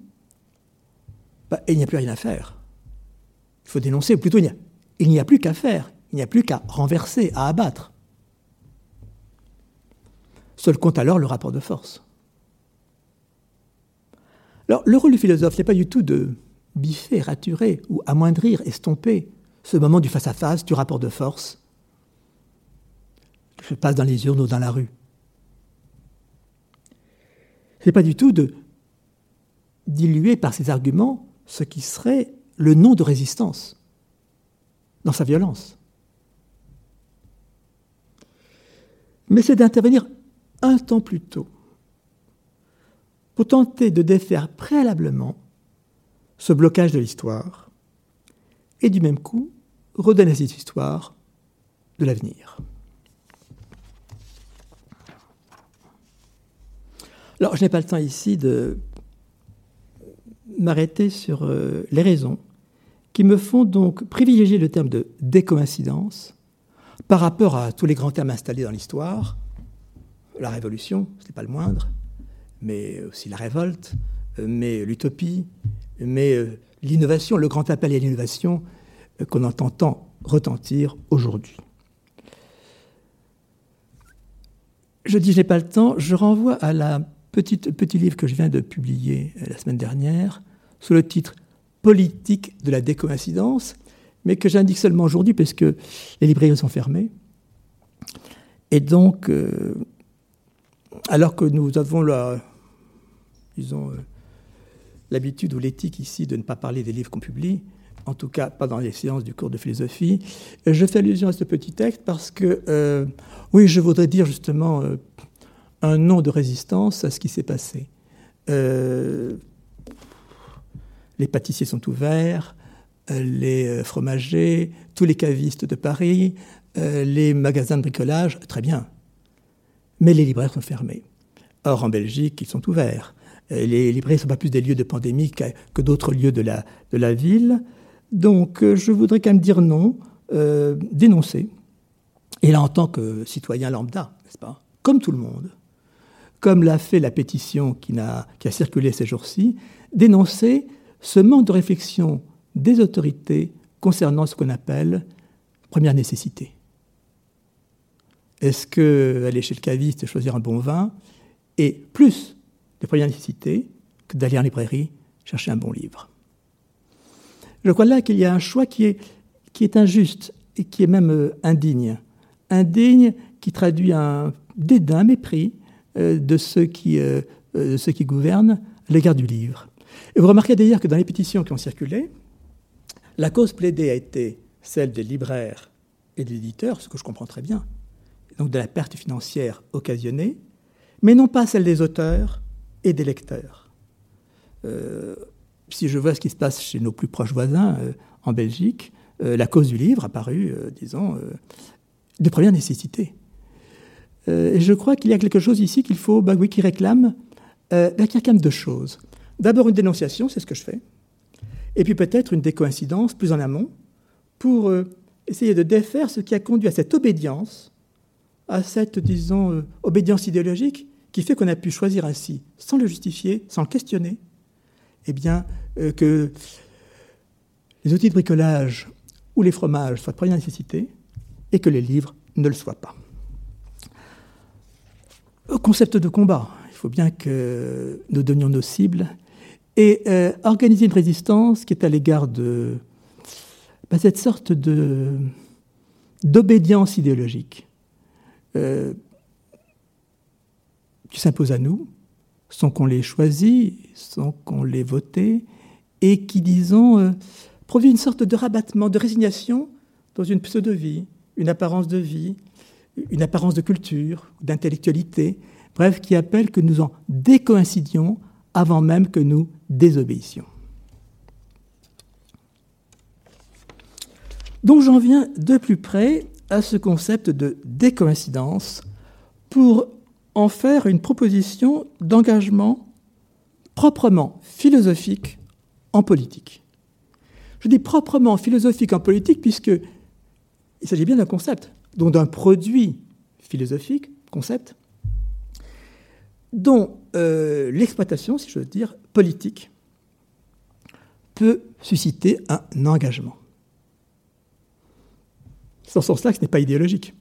bah, il n'y a plus rien à faire. Il faut dénoncer, ou plutôt il n'y a, plus qu'à faire, il n'y a plus qu'à renverser, à abattre. Seul compte alors le rapport de force. Alors, le rôle du philosophe n'est pas du tout de biffer, raturer ou amoindrir, estomper ce moment du face-à-face, du rapport de force. Je passe dans les urnes ou dans la rue. Ce n'est pas du tout de diluer par ses arguments ce qui serait le nom de résistance dans sa violence. Mais c'est d'intervenir un temps plus tôt pour tenter de défaire préalablement ce blocage de l'histoire et du même coup redonner cette histoire de l'avenir. Alors, je n'ai pas le temps ici de m'arrêter sur euh, les raisons qui me font donc privilégier le terme de décoïncidence par rapport à tous les grands termes installés dans l'histoire. La révolution, ce n'est pas le moindre, mais aussi la révolte, mais l'utopie, mais euh, l'innovation, le grand appel à l'innovation euh, qu'on entend tant retentir aujourd'hui. Je dis je n'ai pas le temps, je renvoie à la petite, petit livre que je viens de publier euh, la semaine dernière, sous le titre Politique de la décoïncidence, mais que j'indique seulement aujourd'hui parce que les librairies sont fermées. Et donc, alors que nous avons la, disons, euh, l'habitude ou l'éthique ici de ne pas parler des livres qu'on publie, en tout cas pas dans les séances du cours de philosophie. Euh, je fais allusion à ce petit texte parce que, euh, oui, je voudrais dire justement un nom de résistance à ce qui s'est passé. les pâtissiers sont ouverts, les fromagers, tous les cavistes de Paris, les magasins de bricolage, très bien. Mais les libraires sont fermés. Or, en Belgique, ils sont ouverts. Euh, les librairies ne sont pas plus des lieux de pandémie que, d'autres lieux de la, ville. Donc euh, je voudrais quand même dire non, euh, dénoncer. Et là, en tant que citoyen lambda, n'est-ce pas Comme tout le monde, comme l'a fait la pétition qui a, circulé ces jours-ci, dénoncer ce manque de réflexion des autorités concernant ce qu'on appelle première nécessité. Est-ce qu'aller chez le caviste et choisir un bon vin est plus de première nécessité que d'aller en librairie chercher un bon livre? Je crois là qu'il y a un choix qui est, qui est injuste et qui est même euh, indigne. Indigne qui traduit un dédain, mépris de, ceux qui, euh, de ceux qui gouvernent à l'égard du livre. Et vous remarquez d'ailleurs que dans les pétitions qui ont circulé, la cause plaidée a été celle des libraires et des éditeurs, ce que je comprends très bien, donc de la perte financière occasionnée, mais non pas celle des auteurs et des lecteurs. Euh, si je vois ce qui se passe chez nos plus proches voisins euh, en Belgique, euh, la cause du livre a paru, disons, de première nécessité. Et je crois qu'il y a quelque chose ici qu'il faut, bah qui réclame, bah, qui réclame deux choses. D'abord une dénonciation, c'est ce que je fais, et puis peut-être une décoïncidence plus en amont pour essayer de défaire ce qui a conduit à cette obédience, à cette, disons, obédience idéologique qui fait qu'on a pu choisir ainsi, sans le justifier, sans le questionner, eh bien, euh, que les outils de bricolage ou les fromages soient de première nécessité et que les livres ne le soient pas. Au concept de combat, il faut bien que nous donnions nos cibles et euh, organiser une résistance qui est à l'égard de bah, cette sorte de d'obédience idéologique. Euh, qui s'imposent à nous, sans qu'on les choisit, sans qu'on les voté, et qui, disons, euh, produit une sorte de rabattement, de résignation dans une pseudo-vie, une apparence de vie, une apparence de culture, d'intellectualité, bref, qui appelle que nous en décoïncidions avant même que nous désobéissions. Donc j'en viens de plus près à ce concept de décoïncidence pour en faire une proposition d'engagement proprement philosophique en politique. Je dis proprement philosophique en politique puisque il s'agit bien d'un concept, donc d'un produit philosophique, concept, dont euh, l'exploitation, si je veux dire, politique, peut susciter un engagement. C'est dans ce sens-là que ce n'est pas idéologique.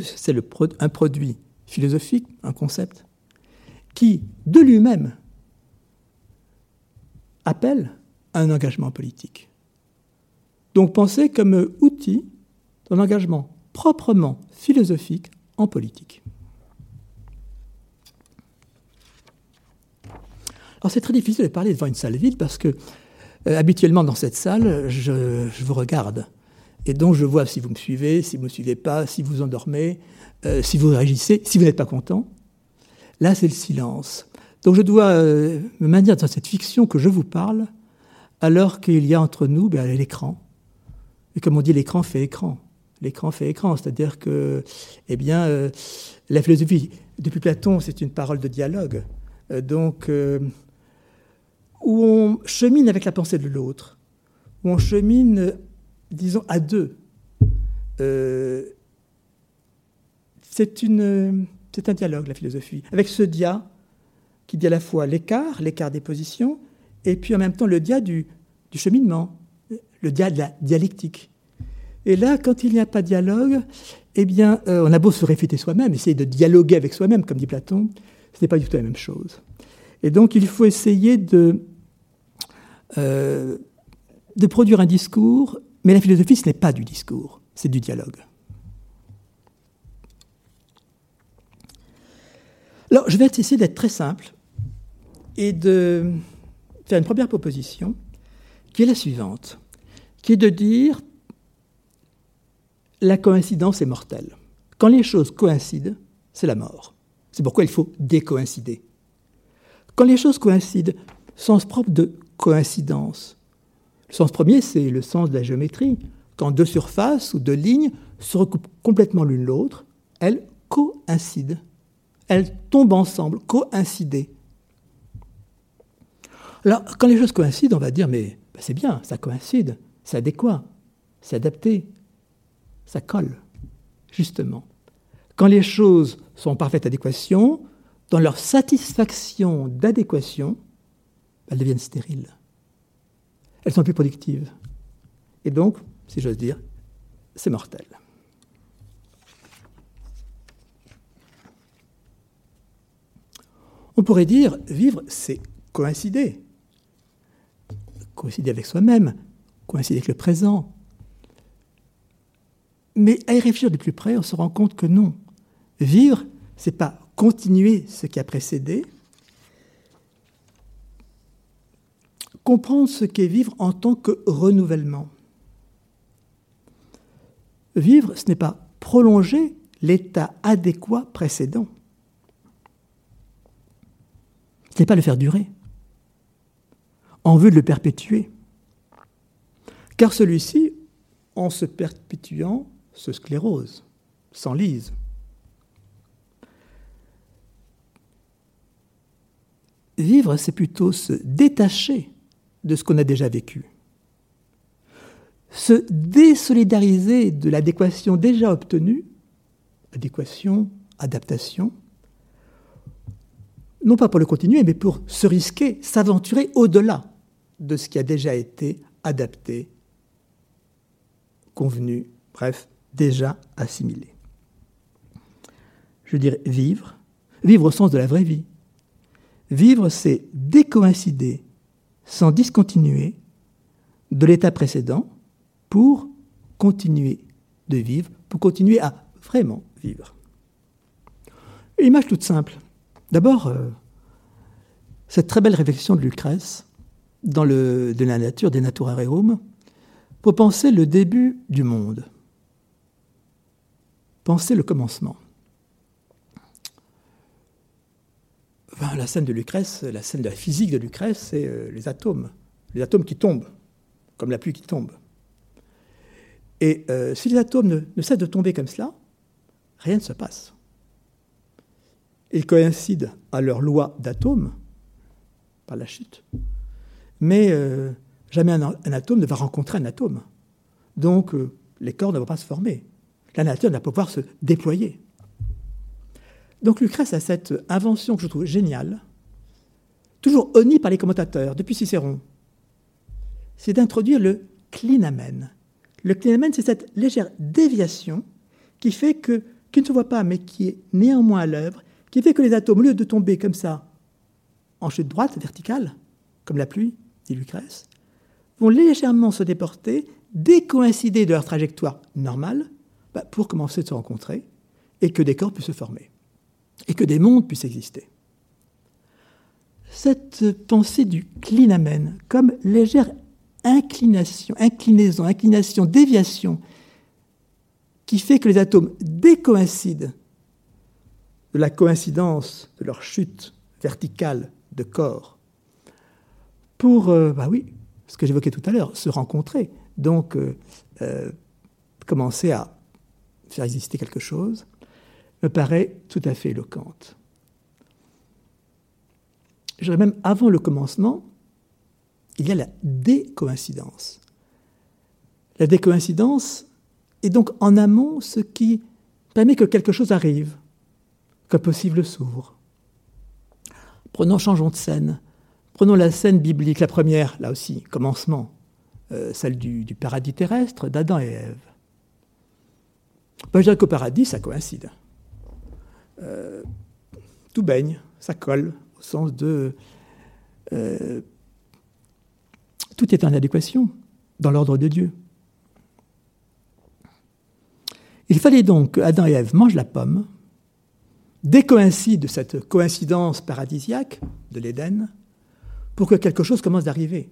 C'est un produit philosophique, un concept, qui, de lui-même, appelle un engagement politique. Donc pensez comme outil d'un engagement proprement philosophique en politique. Alors c'est très difficile de parler devant une salle vide parce que euh, habituellement dans cette salle, je, vous regarde. Et donc je vois si vous me suivez, si vous ne me suivez pas, si vous endormez, euh, si vous réagissez, si vous n'êtes pas content. Là, c'est le silence. Donc je dois euh, me maintenir dans cette fiction que je vous parle, alors qu'il y a entre nous ben, l'écran. Et comme on dit, l'écran fait écran. L'écran fait écran, c'est-à-dire que, eh bien, la philosophie, depuis Platon, c'est une parole de dialogue. donc, où on chemine avec la pensée de l'autre, où on chemine, disons, à deux. Euh, c'est un dialogue, la philosophie, avec ce dia qui dit à la fois l'écart, l'écart des positions, et puis en même temps le dia du, cheminement, le dia de la dialectique. Et là, quand il n'y a pas de dialogue, eh bien, euh, on a beau se réfuter soi-même, essayer de dialoguer avec soi-même, comme dit Platon, ce n'est pas du tout la même chose. Et donc, il faut essayer euh, de produire un discours, mais la philosophie, ce n'est pas du discours, c'est du dialogue. Alors, je vais essayer d'être très simple et de faire une première proposition, qui est la suivante, qui est de dire la coïncidence est mortelle. Quand les choses coïncident, c'est la mort. C'est pourquoi il faut décoïncider. Quand les choses coïncident, sens propre de coïncidence. Le sens premier, c'est le sens de la géométrie. Quand deux surfaces ou deux lignes se recoupent complètement l'une l'autre, elles coïncident. Elles tombent ensemble, coïncider. Alors, quand les choses coïncident, on va dire, mais ben, c'est bien, ça coïncide, c'est adéquat, c'est adapté, ça colle, justement. Quand les choses sont en parfaite adéquation, dans leur satisfaction d'adéquation, elles deviennent stériles. Elles sont plus productives. Et donc, si j'ose dire, c'est mortel. On pourrait dire, vivre, c'est coïncider. Coïncider avec soi-même, coïncider avec le présent. Mais à y réfléchir de plus près, on se rend compte que non. Vivre, c'est pas continuer ce qui a précédé, comprendre ce qu'est vivre en tant que renouvellement. Vivre, ce n'est pas prolonger l'état adéquat précédent. Ce n'est pas le faire durer, en vue de le perpétuer. Car celui-ci, en se perpétuant, se sclérose, s'enlise. Vivre, c'est plutôt se détacher de ce qu'on a déjà vécu. Se désolidariser de l'adéquation déjà obtenue, adéquation, adaptation, non pas pour le continuer, mais pour se risquer, s'aventurer au-delà de ce qui a déjà été adapté, convenu, bref, déjà assimilé. Je dirais vivre, vivre au sens de la vraie vie. Vivre, c'est décoïncider sans discontinuer de l'état précédent pour continuer de vivre, pour continuer à vraiment vivre. Une image toute simple. D'abord, euh, cette très belle réflexion de Lucrèce dans le, de la nature des Naturareum pour penser le début du monde, penser le commencement. la scène de Lucrèce, la scène de la physique de Lucrèce, c'est euh, les atomes. Les atomes qui tombent, comme la pluie qui tombe. Et euh, si les atomes ne, cessent de tomber comme cela, rien ne se passe. Ils coïncident à leur loi d'atomes, par la chute. Mais euh, jamais un, atome ne va rencontrer un atome. Donc les corps ne vont pas se former. La nature pas pouvoir se déployer. Donc Lucrèce a cette invention que je trouve géniale, toujours honnie par les commentateurs, depuis Cicéron, c'est d'introduire le clinamen, Le clinamen, c'est cette légère déviation qui fait que, qui ne se voit pas, mais qui est néanmoins à l'œuvre, qui fait que les atomes, au lieu de tomber comme ça, en chute droite, verticale, comme la pluie, dit Lucrèce, vont légèrement se déporter, décoïncider de leur trajectoire normale, bah, pour commencer à se rencontrer, et que des corps puissent se former, et que des mondes puissent exister. Cette pensée du clinamen comme légère inclination, inclinaison, inclination, déviation, qui fait que les atomes décoïncident de la coïncidence de leur chute verticale de corps pour, euh, bah oui, ce que j'évoquais tout à l'heure, se rencontrer, donc euh, euh, commencer à faire exister quelque chose, me paraît tout à fait éloquente. Je dirais même avant le commencement, il y a la décoïncidence. La décoïncidence est donc en amont ce qui permet que quelque chose arrive, qu'un possible s'ouvre. Prenons, changeons de scène. Prenons la scène biblique, la première, là aussi, commencement, euh, celle du, paradis terrestre, d'Adam et Ève. Ben, je dirais qu'au paradis, ça coïncide. Euh, tout baigne, ça colle, au sens de euh, tout est en adéquation dans l'ordre de Dieu. Il fallait donc que Adam et Ève mangent la pomme, décoïncident de cette coïncidence paradisiaque de l'Éden, pour que quelque chose commence d'arriver.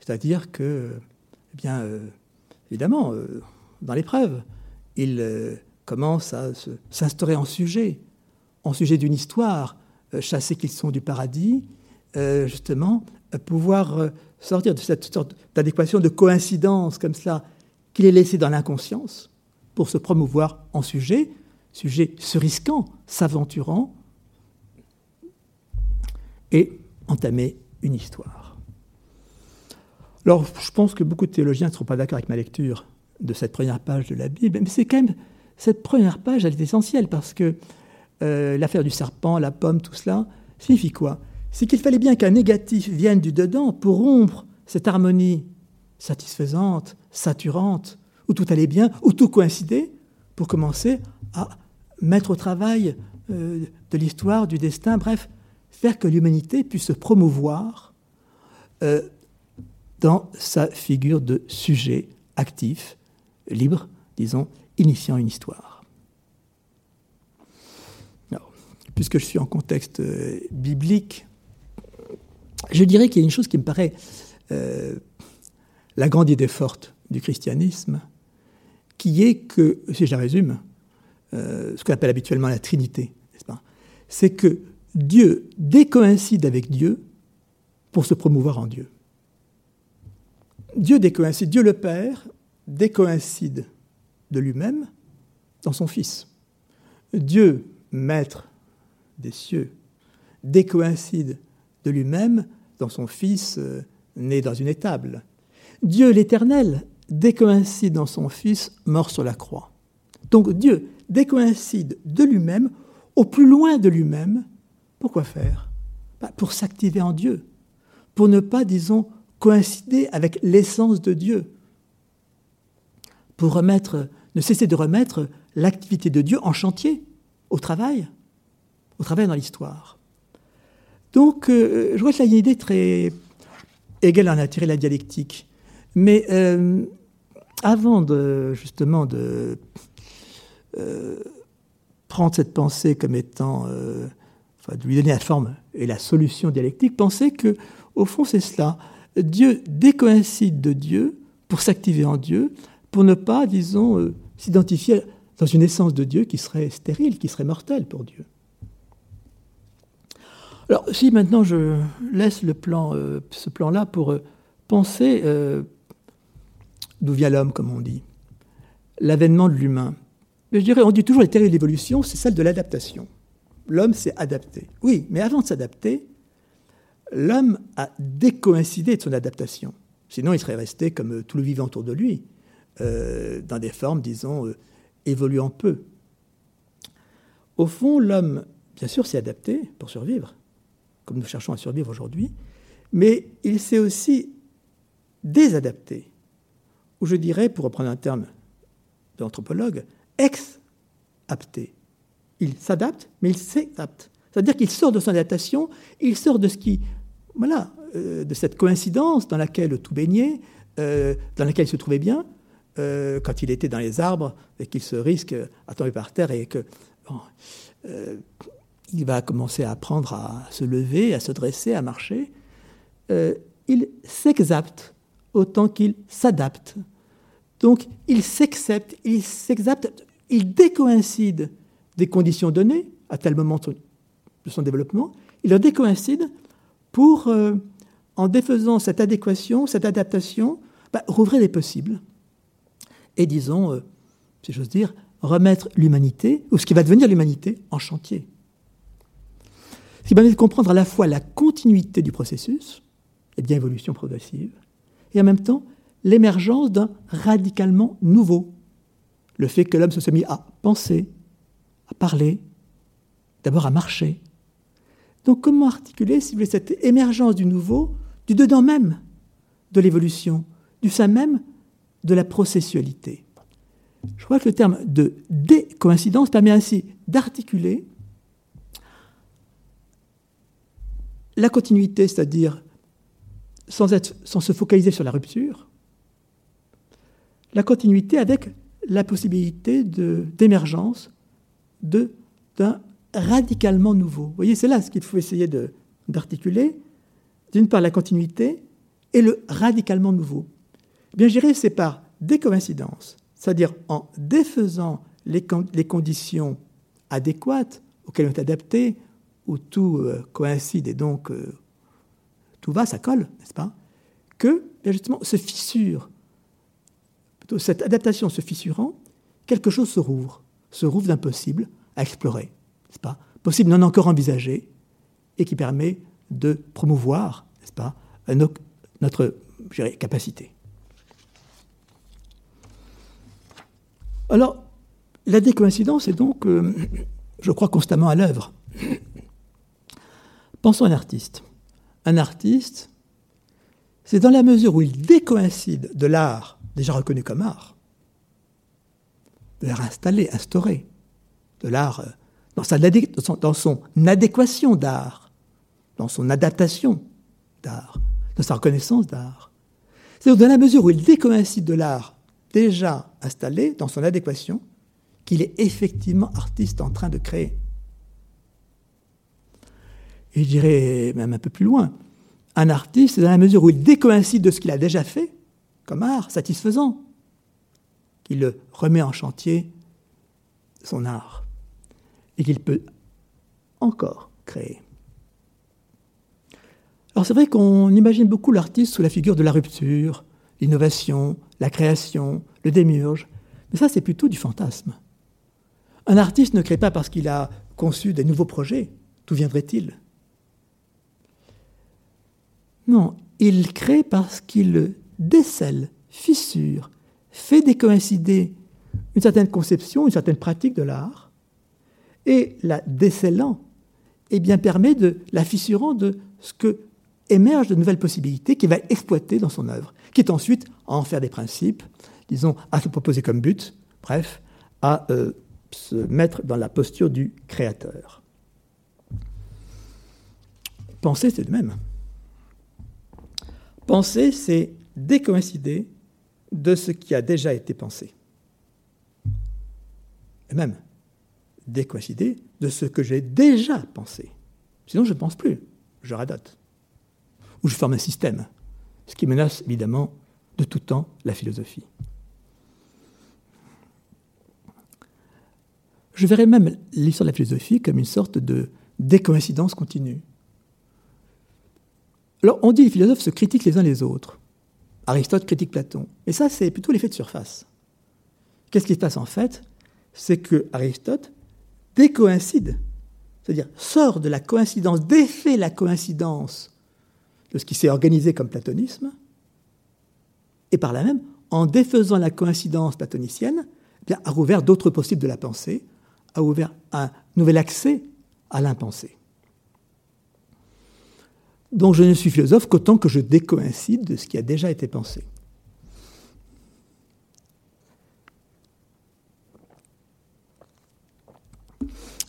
C'est-à-dire que, eh bien, euh, évidemment, dans l'épreuve, il euh, commence à s'instaurer en sujet, en sujet d'une histoire, chassés qu'ils sont du paradis, justement, pouvoir sortir de cette sorte d'adéquation, de coïncidence comme cela, qu'il est laissé dans l'inconscience pour se promouvoir en sujet, sujet se risquant, s'aventurant, et entamer une histoire. Alors, je pense que beaucoup de théologiens ne seront pas d'accord avec ma lecture de cette première page de la Bible, mais c'est quand même, cette première page, elle est essentielle parce que euh, l'affaire du serpent, la pomme, tout cela, signifie quoi? C'est qu'il fallait bien qu'un négatif vienne du dedans pour rompre cette harmonie satisfaisante, saturante, où tout allait bien, où tout coïncidait, pour commencer à mettre au travail euh, de l'histoire, du destin, bref, faire que l'humanité puisse se promouvoir euh, dans sa figure de sujet actif, libre, disons, initiant une histoire. puisque je suis en contexte euh, biblique, je dirais qu'il y a une chose qui me paraît euh, la grande idée forte du christianisme, qui est que, si je la résume, euh, ce qu'on appelle habituellement la Trinité, C'est que Dieu décoïncide avec Dieu pour se promouvoir en Dieu. Dieu décoïncide, Dieu le Père décoïncide de lui-même dans son Fils. Dieu, Maître des cieux, décoïncide de lui-même dans son Fils euh, né dans une étable. Dieu l'Éternel décoïncide dans son Fils mort sur la croix. Donc Dieu décoïncide de lui-même, au plus loin de lui-même. Pourquoi faire? Bah, Pour s'activer en Dieu, pour ne pas, disons, coïncider avec l'essence de Dieu, pour remettre, ne cesser de remettre l'activité de Dieu en chantier, au travail, au travail dans l'histoire. Donc, euh, je vois que là, il y a une idée très. égale en a tiré la dialectique. Mais euh, avant de, justement, de euh, prendre cette pensée comme étant. enfin, de lui donner la forme et la solution dialectique, pensez que, au fond, c'est cela. Dieu décoïncide de Dieu pour s'activer en Dieu, pour ne pas, disons, s'identifier dans une essence de Dieu qui serait stérile, qui serait mortelle pour Dieu. Alors, si maintenant je laisse euh, ce plan-là pour euh, penser euh, d'où vient l'homme, comme on dit, l'avènement de l'humain, je dirais, on dit toujours la théorie de l'évolution, c'est celle de l'adaptation. L'homme s'est adapté. Oui, mais avant de s'adapter, l'homme a décoïncidé de son adaptation. Sinon, il serait resté comme tout le vivant autour de lui, dans des formes, disons, évoluant peu. Au fond, l'homme, bien sûr, s'est adapté pour survivre comme nous cherchons à survivre aujourd'hui, mais il s'est aussi désadapté, ou je dirais, pour reprendre un terme d'anthropologue, ex-apté. Il s'adapte, mais il s'adapte. C'est-à-dire qu'il sort de son adaptation, il sort de ce qui, voilà, euh, de cette coïncidence dans laquelle tout baignait, euh, dans laquelle il se trouvait bien, euh, quand il était dans les arbres et qu'il se risque à tomber par terre et que il va commencer à apprendre à se lever, à se dresser, à marcher. il s'exapte autant qu'il s'adapte. Donc il s'accepte, il s'exapte, il décoïncide des conditions données à tel moment de son développement, il en décoïncide pour, euh, en défaisant cette adéquation, cette adaptation, bah, rouvrir les possibles. Et disons, euh, si j'ose dire, remettre l'humanité, ou ce qui va devenir l'humanité, en chantier. Ce qui permet de comprendre à la fois la continuité du processus, et bien évolution progressive, et en même temps l'émergence d'un radicalement nouveau. Le fait que l'homme se soit mis à penser, à parler, d'abord à marcher. Donc comment articuler, si vous voulez, cette émergence du nouveau, du dedans même de l'évolution, du sein même de la processualité Je crois que le terme de décoïncidence permet ainsi d'articuler la continuité, c'est-à-dire sans, sans se focaliser sur la rupture, la continuité avec la possibilité d'émergence d'un radicalement nouveau. Vous voyez, c'est là ce qu'il faut essayer d'articuler. D'une part, la continuité et le radicalement nouveau. Eh bien, je dirais c'est par des coïncidences, c'est-à-dire en défaisant les, conditions adéquates auxquelles on est adapté, où tout euh, coïncide et donc euh, tout va, ça colle, n'est-ce pas? Que, justement, se fissure cette adaptation se fissurant, quelque chose se rouvre, se rouvre d'impossible à explorer, n'est-ce pas? Possible non encore envisagé, et qui permet de promouvoir, n'est-ce pas, notre capacité. Alors, la décoïncidence est donc, euh, je crois, constamment à l'œuvre. Pensons à un artiste. Un artiste, c'est dans la mesure où il décoïncide de l'art déjà reconnu comme art, de l'art installé, instauré, de l'art euh, dans, dans son adéquation d'art, dans son adaptation d'art, dans sa reconnaissance d'art. C'est dans la mesure où il décoïncide de l'art déjà installé, dans son adéquation, qu'il est effectivement artiste en train de créer. Et je dirais même un peu plus loin, un artiste, dans la mesure où il décoïncide de ce qu'il a déjà fait, comme art satisfaisant, qu'il remet en chantier son art et qu'il peut encore créer. Alors c'est vrai qu'on imagine beaucoup l'artiste sous la figure de la rupture, l'innovation, la création, le démiurge, mais ça c'est plutôt du fantasme. Un artiste ne crée pas parce qu'il a conçu des nouveaux projets, d'où viendrait-il? Non, il crée parce qu'il décèle, fissure, fait décoïncider une certaine conception, une certaine pratique de l'art, et la décélant, eh bien, permet de la fissurant de ce que émerge de nouvelles possibilités qu'il va exploiter dans son œuvre, qui est ensuite à en faire des principes, disons, à se proposer comme but, bref, à euh, se mettre dans la posture du créateur. Penser, c'est de même. Penser, c'est décoïncider de ce qui a déjà été pensé. Et même décoïncider de ce que j'ai déjà pensé. Sinon, je ne pense plus, je radote. Ou je forme un système, ce qui menace évidemment de tout temps la philosophie. Je verrais même l'histoire de la philosophie comme une sorte de décoïncidence continue. Alors, on dit que les philosophes se critiquent les uns les autres. Aristote critique Platon. Mais ça, c'est plutôt l'effet de surface. Qu'est-ce qui se passe en fait? C'est que Aristote décoïncide, c'est-à-dire sort de la coïncidence, défait la coïncidence de ce qui s'est organisé comme platonisme, et par là même, en défaisant la coïncidence platonicienne, eh a rouvert d'autres possibles de la pensée, a ouvert un nouvel accès à l'impensé. Donc je ne suis philosophe qu'autant que je décoïncide de ce qui a déjà été pensé.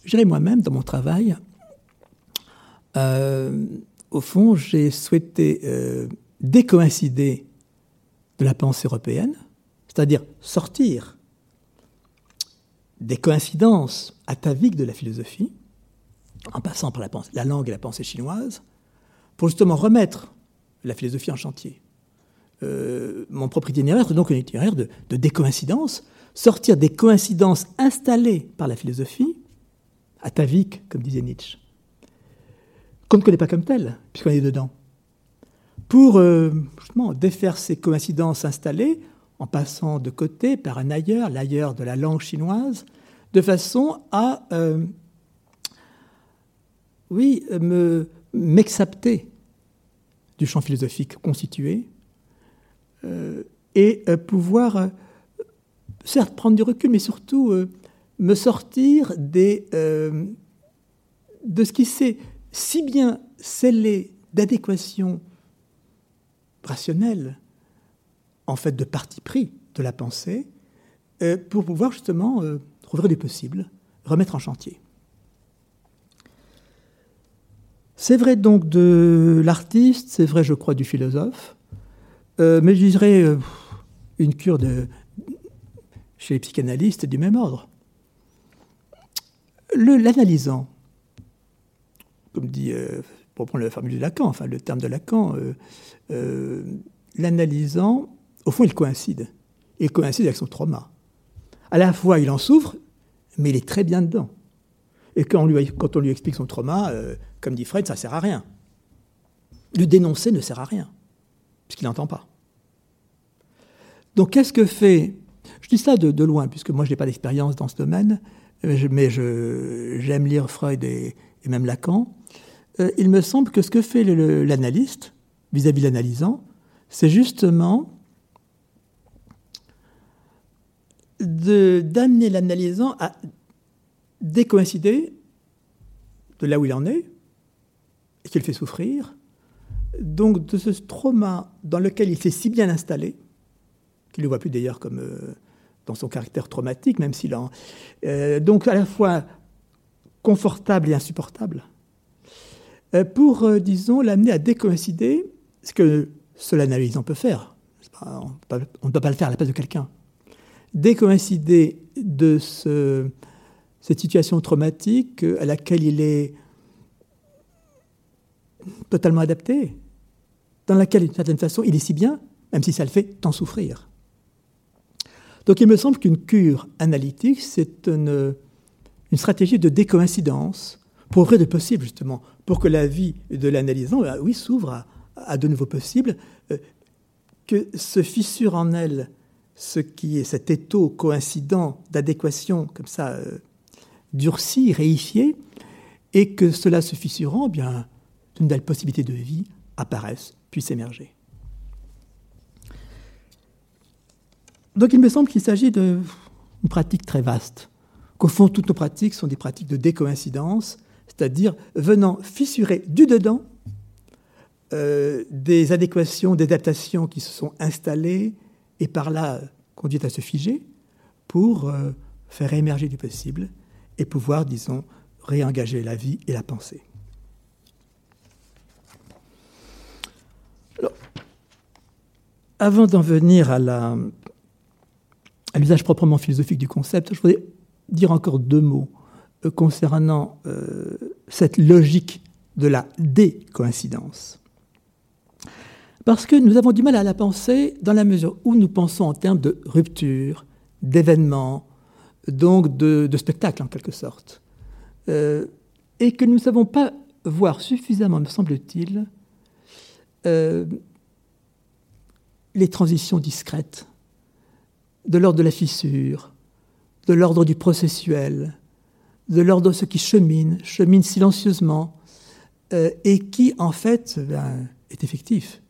J'irai moi-même dans mon travail. Euh, au fond, j'ai souhaité euh, décoïncider de la pensée européenne, c'est-à-dire sortir des coïncidences ataviques de la philosophie, en passant par la, langue et la pensée chinoise, pour justement remettre la philosophie en chantier. Euh, mon propre itinéraire, c'est donc un itinéraire de, de décoïncidence, sortir des coïncidences installées par la philosophie, ataviques, comme disait Nietzsche, qu'on ne connaît pas comme telles, puisqu'on est dedans, pour euh, justement défaire ces coïncidences installées en passant de côté par un ailleurs, l'ailleurs de la langue chinoise, de façon à, euh, oui, me m'exapter du champ philosophique constitué euh, et pouvoir, certes, prendre du recul, mais surtout me sortir de ce qui s'est si bien scellé d'adéquation rationnelle, en fait de parti pris de la pensée, euh, pour pouvoir justement euh, rouvrir des possibles, remettre en chantier. C'est vrai donc de l'artiste, c'est vrai, je crois, du philosophe, euh, mais je dirais une cure chez les psychanalystes du même ordre. L'analysant, comme dit, pour prendre la formule de Lacan, enfin le terme de Lacan, euh, euh, l'analysant, au fond, il coïncide. Il coïncide avec son trauma. À la fois, il en souffre, mais il est très bien dedans. Et quand on lui, explique son trauma, euh, comme dit Fred, ça ne sert à rien. Le dénoncer ne sert à rien, puisqu'il n'entend pas. Donc qu'est-ce que fait... Je dis ça de, loin, puisque moi je n'ai pas d'expérience dans ce domaine, mais j'aime lire Freud et même Lacan. Euh, il me semble que ce que fait l'analyste vis-à-vis de l'analysant, c'est justement d'amener l'analysant à décoïncider de là où il en est et qu'il fait souffrir, donc de ce trauma dans lequel il s'est si bien installé, qu'il ne le voit plus d'ailleurs comme euh, dans son caractère traumatique, même s'il en... euh, donc à la fois confortable et insupportable, pour, euh, disons, l'amener à décoïncider ce que seul analysant peut faire. On ne peut pas le faire à la place de quelqu'un. Décoïncider de ce, cette situation traumatique euh, à laquelle il est totalement adapté, dans laquelle, d'une certaine façon, il est si bien, même si ça le fait tant souffrir. Donc il me semble qu'une cure analytique, c'est une stratégie de décoïncidence de possibles, justement, pour que la vie de l'analysant, euh, oui, s'ouvre à, de nouveaux possibles, euh, que se fissure en elle ce qui est cet étau coïncident d'adéquation, comme ça, euh, durci, réifié, et que cela se fissurant, eh bien, de nouvelles possibilités de vie apparaissent, puissent émerger. Donc il me semble qu'il s'agit d'une pratique très vaste, qu'au fond toutes nos pratiques sont des pratiques de décoïncidence, c'est-à-dire venant fissurer du dedans euh, des adéquations, des adaptations qui se sont installées et par là conduites à se figer pour euh, faire émerger du possible et pouvoir, disons, réengager la vie et la pensée. Avant d'en venir à l'usage proprement philosophique du concept, je voudrais dire encore deux mots concernant euh, cette logique de la décoïncidence. Parce que nous avons du mal à la penser dans la mesure où nous pensons en termes de rupture, d'événements, donc de, de spectacle en quelque sorte. Euh, et que nous ne savons pas voir suffisamment, me semble-t-il, euh, les transitions discrètes de l'ordre de la fissure, de l'ordre du processuel, de l'ordre de ce qui chemine, chemine silencieusement, euh, et qui, en fait, ben, est effectif,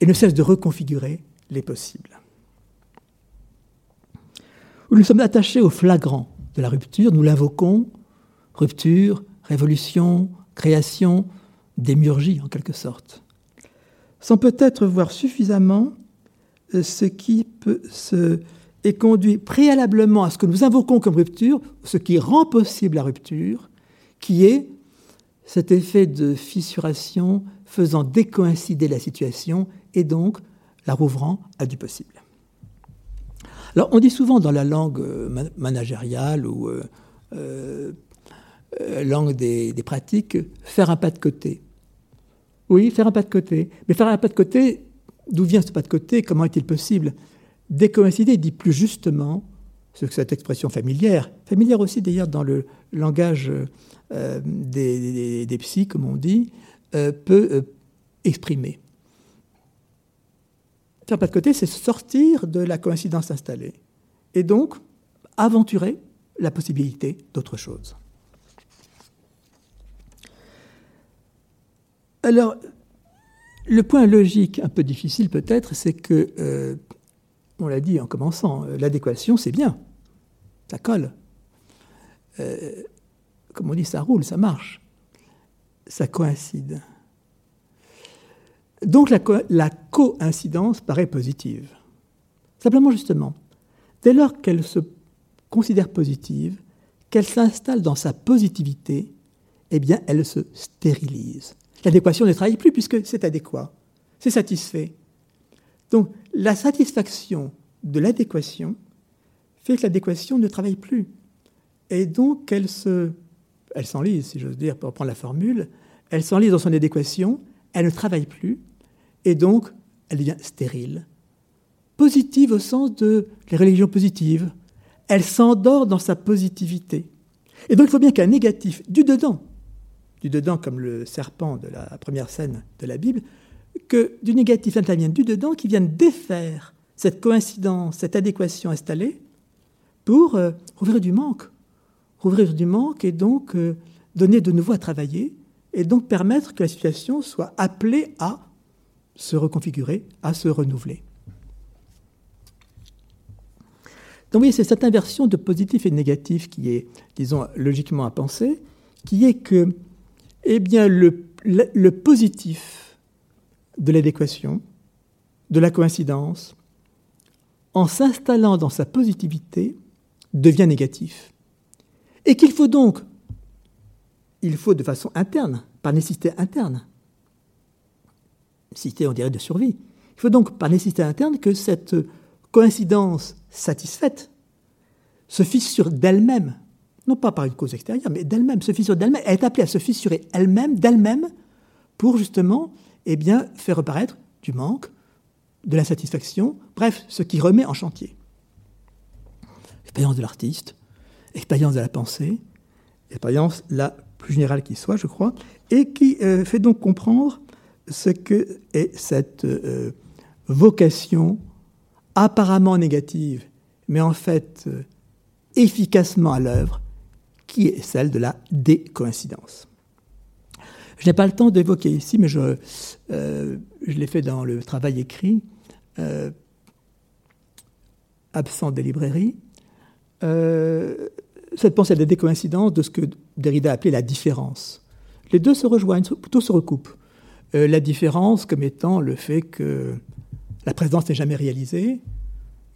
et ne cesse de reconfigurer les possibles. Nous sommes attachés au flagrant de la rupture, nous l'invoquons, rupture, révolution, création, démiurgie en quelque sorte, sans peut-être voir suffisamment ce qui peut se et conduit préalablement à ce que nous invoquons comme rupture, ce qui rend possible la rupture, qui est cet effet de fissuration faisant décoïncider la situation et donc la rouvrant à du possible. Alors on dit souvent dans la langue euh, managériale ou euh, euh, langue des, des, pratiques faire un pas de côté. Oui, faire un pas de côté. Mais faire un pas de côté, d'où vient ce pas de côté? Comment est-il possible? Décoïncider dit plus justement ce que cette expression familière, familière aussi d'ailleurs dans le langage euh, des, des, comme on dit, euh, peut euh, exprimer. Faire pas de côté, c'est sortir de la coïncidence installée et donc aventurer la possibilité d'autre chose. Alors, le point logique un peu difficile peut-être, c'est que, on l'a dit en commençant, l'adéquation, c'est bien, ça colle comme on dit, ça roule, ça marche, ça coïncide. Donc la, la coïncidence paraît positive. Simplement, justement, dès lors qu'elle se considère positive, qu'elle s'installe dans sa positivité, eh bien, elle se stérilise. L'adéquation ne travaille plus puisque c'est adéquat, c'est satisfait. Donc, la satisfaction de l'adéquation fait que l'adéquation ne travaille plus. Et donc, elle se elle s'enlise, si j'ose dire, pour reprendre la formule, elle s'enlise dans son adéquation, elle ne travaille plus, et donc elle devient stérile. Positive au sens de les religions positives. Elle s'endort dans sa positivité. Et donc il faut bien qu'un négatif du dedans, du dedans comme le serpent de la première scène de la Bible, que du négatif intervienne du dedans qui vienne défaire cette coïncidence, cette adéquation installée pour euh, ouvrir du manque, couvrir du manque et donc euh, donner de nouveau à travailler et donc permettre que la situation soit appelée à se reconfigurer, à se renouveler. Donc oui, c'est cette inversion de positif et négatif qui est, disons, logiquement à penser, qui est que, eh bien, le positif de l'adéquation, de la coïncidence, en s'installant dans sa positivité, devient négatif. Et qu'il faut donc, il faut de façon interne, par nécessité interne, nécessité, on dirait, de survie, il faut donc, par nécessité interne, que cette coïncidence satisfaite se fissure d'elle-même, non pas par une cause extérieure, mais d'elle-même, se fissure d'elle-même, elle est appelée à se fissurer elle-même, d'elle-même, pour justement eh bien, faire reparaître du manque, de l'insatisfaction, bref, ce qui remet en chantier. L'expérience de l'artiste, expérience de la pensée, expérience la plus générale qui soit, je crois, et qui euh, fait donc comprendre ce que est cette euh, vocation apparemment négative, mais en fait euh, efficacement à l'œuvre, qui est celle de la décoïncidence. Je n'ai pas le temps d'évoquer ici, mais je, je l'ai fait dans le travail écrit, absent des librairies, euh, cette pensée de des coïncidences de ce que Derrida appelait la différence. Les deux se rejoignent, plutôt se recoupent. Euh, la différence comme étant le fait que la présence n'est jamais réalisée,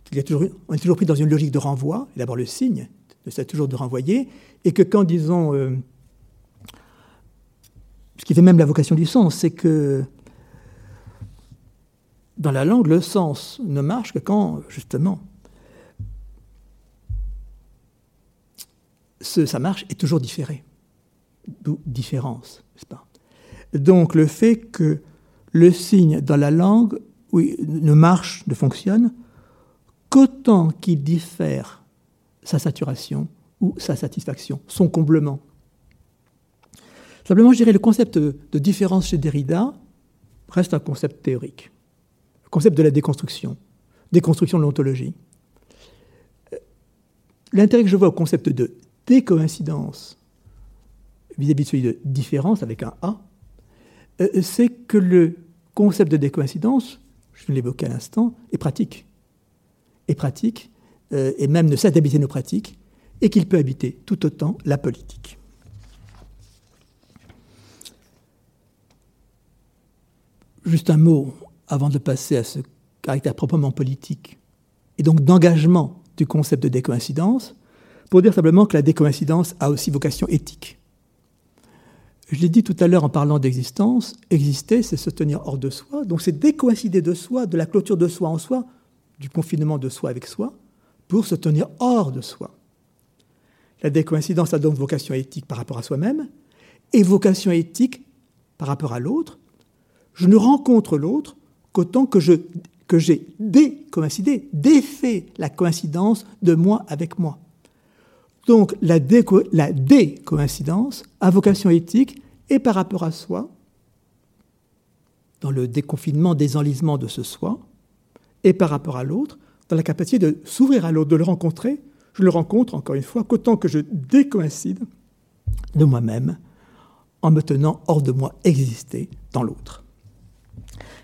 qu'il y a toujours, on est toujours pris dans une logique de renvoi, d'abord le signe, c'est toujours de renvoyer, et que quand, disons, euh, ce qui fait même la vocation du sens, c'est que dans la langue, le sens ne marche que quand, justement, ce, ça marche est toujours différé. D'où différence, n'est-ce pas? Donc le fait que le signe dans la langue ne marche, ne fonctionne, qu'autant qu'il diffère sa saturation ou sa satisfaction, son comblement. Simplement, je dirais, le concept de différence chez Derrida reste un concept théorique, le concept de la déconstruction, déconstruction de l'ontologie. L'intérêt que je vois au concept de décoïncidence vis-à-vis de celui de différence avec un A, euh, c'est que le concept de décoïncidence, je l'évoquais à l'instant, est pratique. Est pratique, euh, et même ne d'habiter nos pratiques, et qu'il peut habiter tout autant la politique. Juste un mot avant de passer à ce caractère proprement politique, et donc d'engagement du concept de décoïncidence pour dire simplement que la décoïncidence a aussi vocation éthique. Je l'ai dit tout à l'heure en parlant d'existence, exister, c'est se tenir hors de soi, donc c'est décoïncider de soi, de la clôture de soi en soi, du confinement de soi avec soi, pour se tenir hors de soi. La décoïncidence a donc vocation éthique par rapport à soi-même et vocation éthique par rapport à l'autre. Je ne rencontre l'autre qu'autant que je que j'ai décoïncidé, défait la coïncidence de moi avec moi. Donc la, décoïncidence a vocation éthique et par rapport à soi, dans le déconfinement, désenlisement de ce soi, et par rapport à l'autre, dans la capacité de s'ouvrir à l'autre, de le rencontrer. Je le rencontre, encore une fois, qu'autant que je décoïncide de moi-même en me tenant hors de moi exister dans l'autre.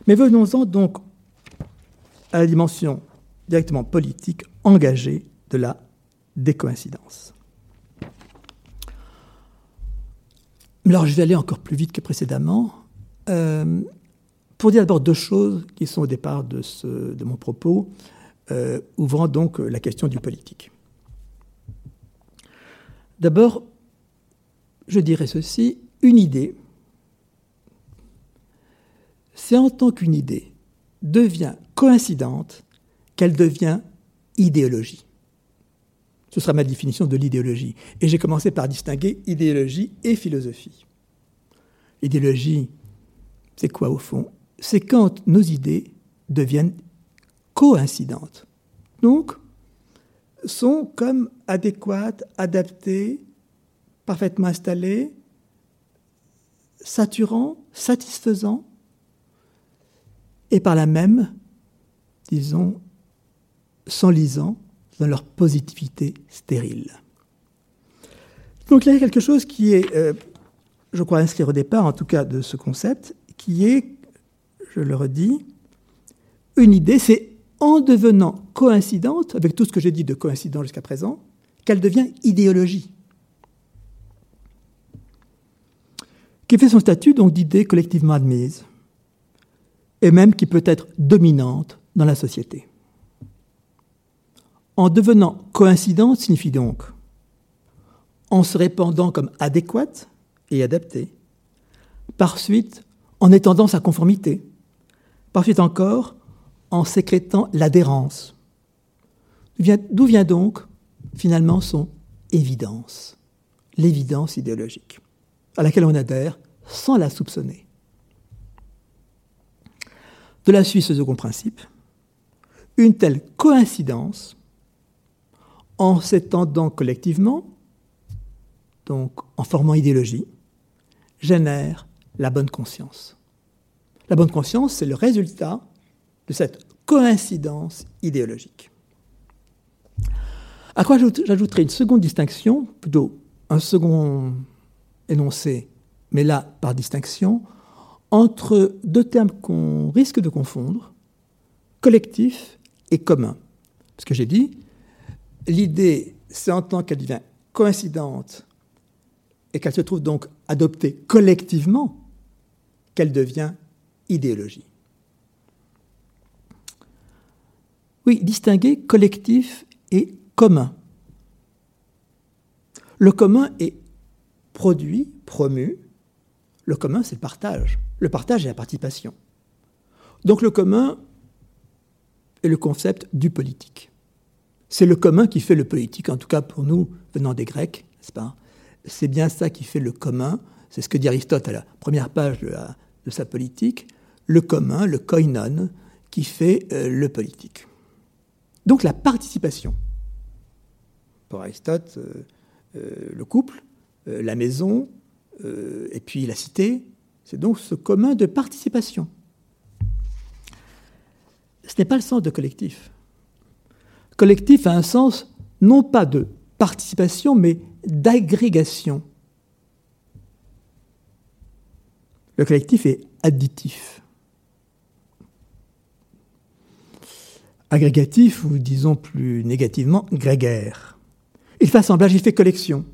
Mais venons-en donc à la dimension directement politique engagée de la décoïncidence. Alors je vais aller encore plus vite que précédemment euh, pour dire d'abord deux choses qui sont au départ de, mon propos, euh, ouvrant donc la question du politique. D'abord, je dirais ceci, une idée, c'est en tant qu'une idée devient coïncidente qu'elle devient idéologie. Ce sera ma définition de l'idéologie. Et j'ai commencé par distinguer idéologie et philosophie. Idéologie, c'est quoi au fond? C'est quand nos idées deviennent coïncidentes. Donc, sont comme adéquates, adaptées, parfaitement installées, saturants, satisfaisants et par la même, disons, s'enlisant dans leur positivité stérile. Donc il y a quelque chose qui est, euh, je crois, inscrit au départ, en tout cas, de ce concept, qui est, je le redis, une idée, c'est en devenant coïncidente, avec tout ce que j'ai dit de coïncident jusqu'à présent, qu'elle devient idéologie. Qui fait son statut donc d'idée collectivement admise et même qui peut être dominante dans la société. En devenant coïncidente signifie donc en se répandant comme adéquate et adaptée, par suite en étendant sa conformité, par suite encore en sécrétant l'adhérence. D'où vient donc finalement son évidence, l'évidence idéologique, à laquelle on adhère sans la soupçonner. De la Suisse au second principe, une telle coïncidence, en s'étendant collectivement, donc en formant idéologie, génère la bonne conscience. La bonne conscience, c'est le résultat de cette coïncidence idéologique. À quoi j'ajouterai une seconde distinction, plutôt un second énoncé, mais là par distinction, entre deux termes qu'on risque de confondre, collectif et commun. Ce que j'ai dit, l'idée, c'est en tant qu'elle devient coïncidente et qu'elle se trouve donc adoptée collectivement qu'elle devient idéologie. Oui, distinguer collectif et commun. Le commun est produit, promu. Le commun, c'est le partage le partage et la participation. Donc le commun est le concept du politique. C'est le commun qui fait le politique, en tout cas pour nous, venant des Grecs, n'est-ce pas? C'est bien ça qui fait le commun. C'est ce que dit Aristote à la première page de, sa politique. Le commun, le koinon, qui fait euh, le politique. Donc la participation. Pour Aristote, euh, euh, le couple, la maison, et puis la cité, c'est donc ce commun de participation. Ce n'est pas le sens de collectif. Collectif a un sens non pas de participation, mais d'agrégation. Le collectif est additif. Agrégatif, ou disons plus négativement, grégaire. Il fait assemblage, il fait collection.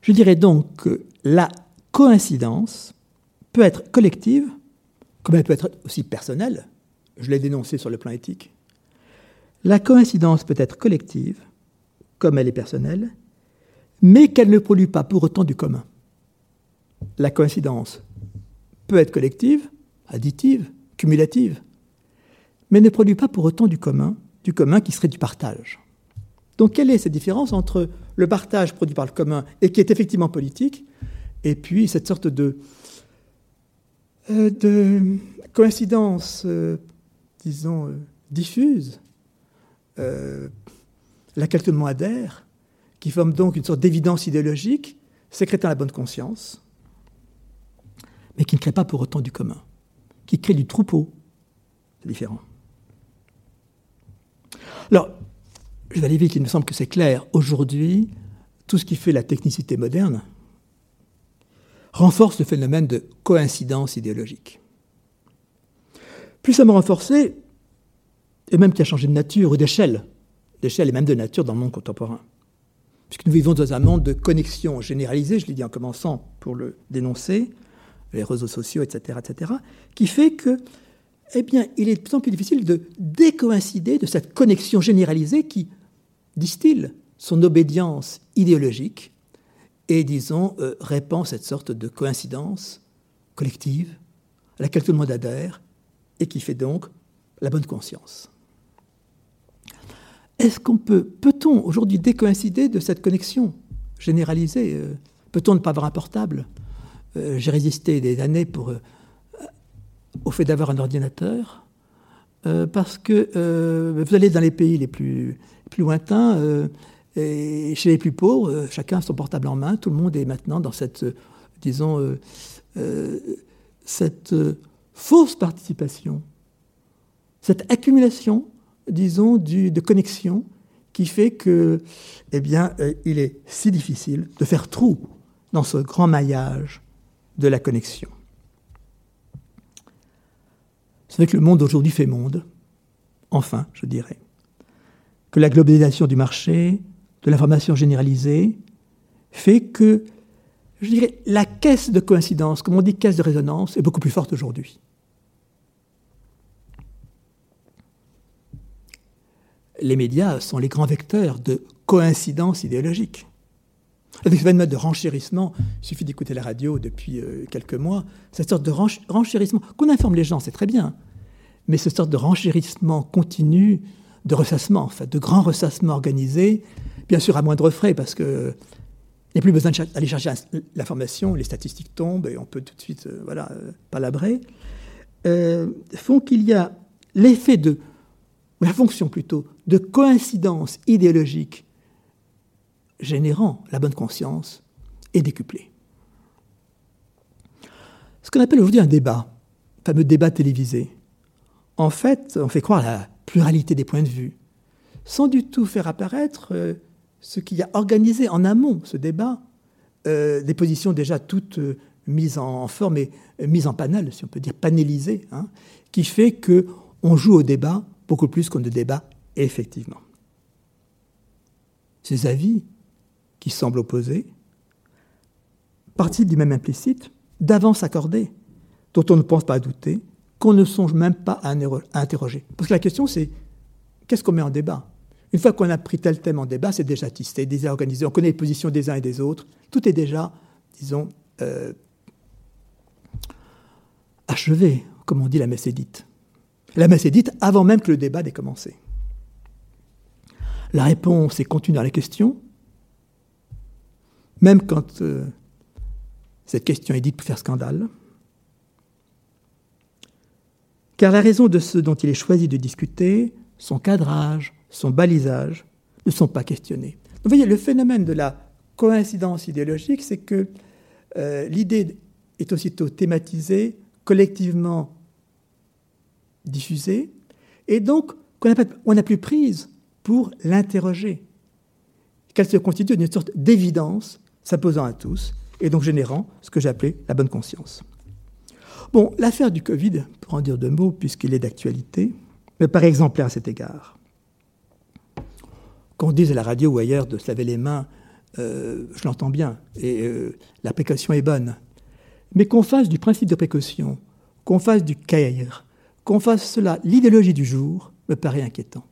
Je dirais donc que la coïncidence peut être collective, comme elle peut être aussi personnelle. Je l'ai dénoncé sur le plan éthique. La coïncidence peut être collective, comme elle est personnelle, mais qu'elle ne produit pas pour autant du commun. La coïncidence peut être collective, additive, cumulative, mais ne produit pas pour autant du commun, du commun qui serait du partage. Donc quelle est cette différence entre le partage produit par le commun et qui est effectivement politique, et puis cette sorte de, euh, de coïncidence, euh, disons, euh, diffuse, laquelle tout le monde adhère, qui forme donc une sorte d'évidence idéologique, sécrétant la bonne conscience, mais qui ne crée pas pour autant du commun, qui crée du troupeau. C'est différent. Alors, je vais aller vite, il me semble que c'est clair. Aujourd'hui, tout ce qui fait la technicité moderne renforce le phénomène de coïncidence idéologique. Puissamment renforcé, et même qui a changé de nature ou d'échelle, d'échelle et même de nature dans le monde contemporain. Puisque nous vivons dans un monde de connexion généralisée, je l'ai dit en commençant pour le dénoncer, les réseaux sociaux, etc., etc., qui fait que eh bien, il est de plus en plus difficile de décoïncider de cette connexion généralisée qui distille son obédience idéologique et, disons, euh, répand cette sorte de coïncidence collective à laquelle tout le monde adhère et qui fait donc la bonne conscience. Est-ce qu'on peut, peut-on aujourd'hui décoïncider de cette connexion généralisée euh, Peut-on ne pas avoir un portable euh, J'ai résisté des années pour au fait d'avoir un ordinateur, parce que vous allez dans les pays les plus, plus lointains, euh, et chez les plus pauvres, chacun a son portable en main, tout le monde est maintenant dans cette, disons, cette fausse participation, cette accumulation, disons, de connexion qui fait que, eh bien, il est si difficile de faire trou dans ce grand maillage de la connexion. C'est que le monde aujourd'hui fait monde, enfin, je dirais. Que la globalisation du marché, de l'information généralisée, fait que, je dirais, la caisse de coïncidence, comme on dit caisse de résonance, est beaucoup plus forte aujourd'hui. Les médias sont les grands vecteurs de coïncidence idéologique. Avec ce phénomène de renchérissement, il suffit d'écouter la radio depuis euh, quelques mois, cette sorte de renchérissement, qu'on informe les gens, c'est très bien, mais cette sorte de renchérissement continu, de ressassement, en fait, de grands ressassements organisés, bien sûr à moindre frais, parce que il n'y a plus besoin d'aller chercher l'information, les statistiques tombent et on peut tout de suite euh, euh, palabrer, font qu'il y a l'effet de, la fonction plutôt, de coïncidence idéologique générant la bonne conscience et décuplée. Ce qu'on appelle aujourd'hui un débat, fameux débat télévisé. En fait, on fait croire à la pluralité des points de vue, sans du tout faire apparaître euh, ce qui a organisé en amont ce débat, euh, des positions déjà toutes euh, mises en forme et mises en panel, si on peut dire panélisées, hein, qui fait que on joue au débat beaucoup plus qu'on ne débat effectivement. Ces avis qui semblent opposés, partent du même implicite, d'avance accordée, dont on ne pense pas douter, qu'on ne songe même pas à, interroger. Parce que la question, c'est qu'est-ce qu'on met en débat? Une fois qu'on a pris tel thème en débat, c'est déjà tisté, déjà organisé, on connaît les positions des uns et des autres, tout est déjà, disons, euh, achevé, comme on dit la messe est La messe est avant même que le débat n'ait commencé. La réponse est contenue dans la question, même quand euh, cette question est dite pour faire scandale. Car la raison de ce dont il est choisi de discuter, son cadrage, son balisage, ne sont pas questionnés. Vous voyez, le phénomène de la coïncidence idéologique, c'est que euh, l'idée est aussitôt thématisée, collectivement diffusée, et donc on n'a plus prise pour l'interroger, qu'elle se constitue d'une sorte d'évidence s'imposant à tous, et donc générant ce que j'appelais la bonne conscience. Bon, l'affaire du Covid, pour en dire deux mots, puisqu'il est d'actualité, me paraît exemplaire à cet égard. Qu'on dise à la radio ou ailleurs de se laver les mains, euh, je l'entends bien, et euh, la précaution est bonne. Mais qu'on fasse du principe de précaution, qu'on fasse du caire, qu'on fasse cela l'idéologie du jour, me paraît inquiétant.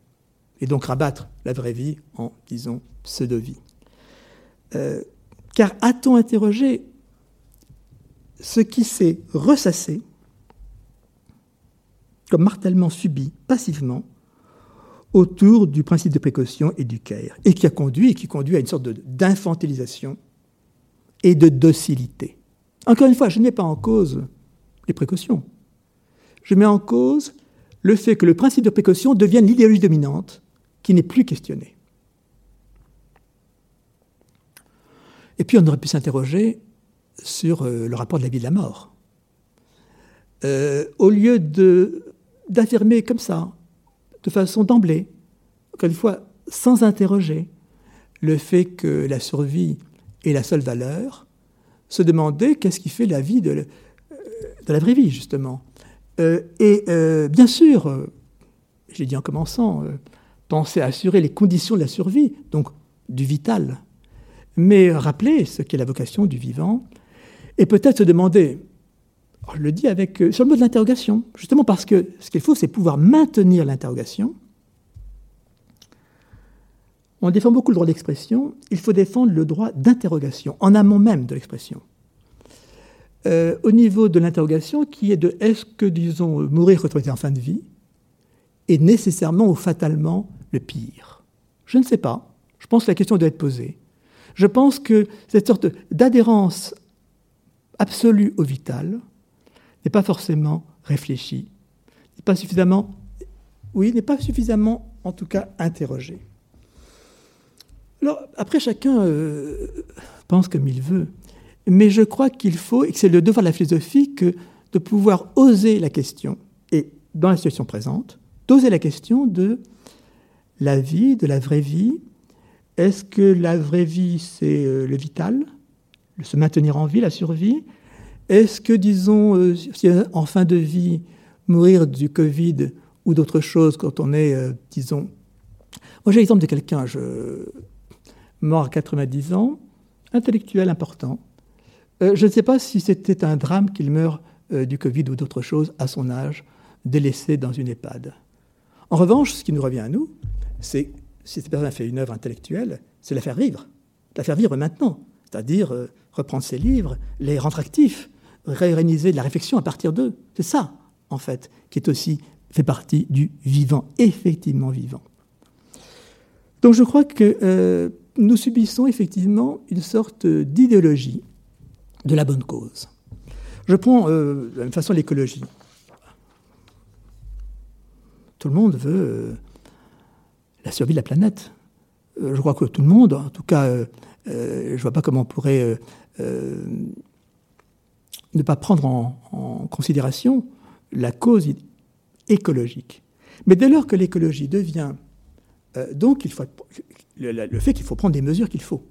et donc rabattre la vraie vie en, disons, pseudo-vie. Euh, car a-t-on interrogé ce qui s'est ressassé comme martèlement subi passivement autour du principe de précaution et du caire, et qui a conduit et qui conduit à une sorte d'infantilisation et de docilité. Encore une fois, je mets pas en cause les précautions. Je mets en cause le fait que le principe de précaution devienne l'idéologie dominante qui n'est plus questionnée. Et puis on aurait pu s'interroger sur euh, le rapport de la vie et de la mort. Euh, au lieu d'affirmer comme ça, de façon d'emblée, encore une fois, sans interroger le fait que la survie est la seule valeur, se demander qu'est-ce qui fait la vie de, de la vraie vie, justement. Euh, et bien sûr, je l'ai dit en commençant, penser à assurer les conditions de la survie, donc du vital, mais rappeler ce qu'est la vocation du vivant, et peut-être se demander, oh, je le dis avec, euh, sur le mot de l'interrogation, justement parce que ce qu'il faut, c'est pouvoir maintenir l'interrogation. On défend beaucoup le droit d'expression, il faut défendre le droit d'interrogation, en amont même de l'expression. Euh, au niveau de l'interrogation, qui est de est-ce que, disons, mourir retrouver en fin de vie est nécessairement ou fatalement le pire? Je ne sais pas. Je pense que la question doit être posée. Je pense que cette sorte d'adhérence absolue au vital n'est pas forcément réfléchie, n'est pas suffisamment, oui, n'est pas suffisamment, en tout cas, interrogée. Alors, après, chacun euh, pense comme il veut, mais je crois qu'il faut, et que c'est le devoir de la philosophie, que de pouvoir oser la question, et dans la situation présente, d'oser la question de la vie, de la vraie vie, est-ce que la vraie vie, c'est euh, le vital, se maintenir en vie, la survie Est-ce que, disons, euh, en fin de vie, mourir du Covid ou d'autre chose quand on est, euh, disons... Moi, j'ai l'exemple de quelqu'un, mort à 90 ans, intellectuel important. je ne sais pas si c'était un drame qu'il meure du Covid ou d'autre chose à son âge, délaissé dans une EHPAD. En revanche, ce qui nous revient à nous, c'est si cette personne a fait une œuvre intellectuelle, c'est la faire vivre, la faire vivre maintenant, c'est-à-dire euh, reprendre ses livres, les rendre actifs, réorganiser de la réflexion à partir d'eux. C'est ça, en fait, qui est aussi fait partie du vivant, effectivement vivant. Donc je crois que euh, nous subissons effectivement une sorte d'idéologie de la bonne cause. Je prends euh, de la même façon l'écologie. Tout le monde veut la survie de la planète. Euh, je crois que tout le monde, en tout cas, euh, euh, je ne vois pas comment on pourrait ne pas prendre en, considération la cause écologique. Mais dès lors que l'écologie devient donc il faut, le, fait qu'il faut prendre des mesures qu'il faut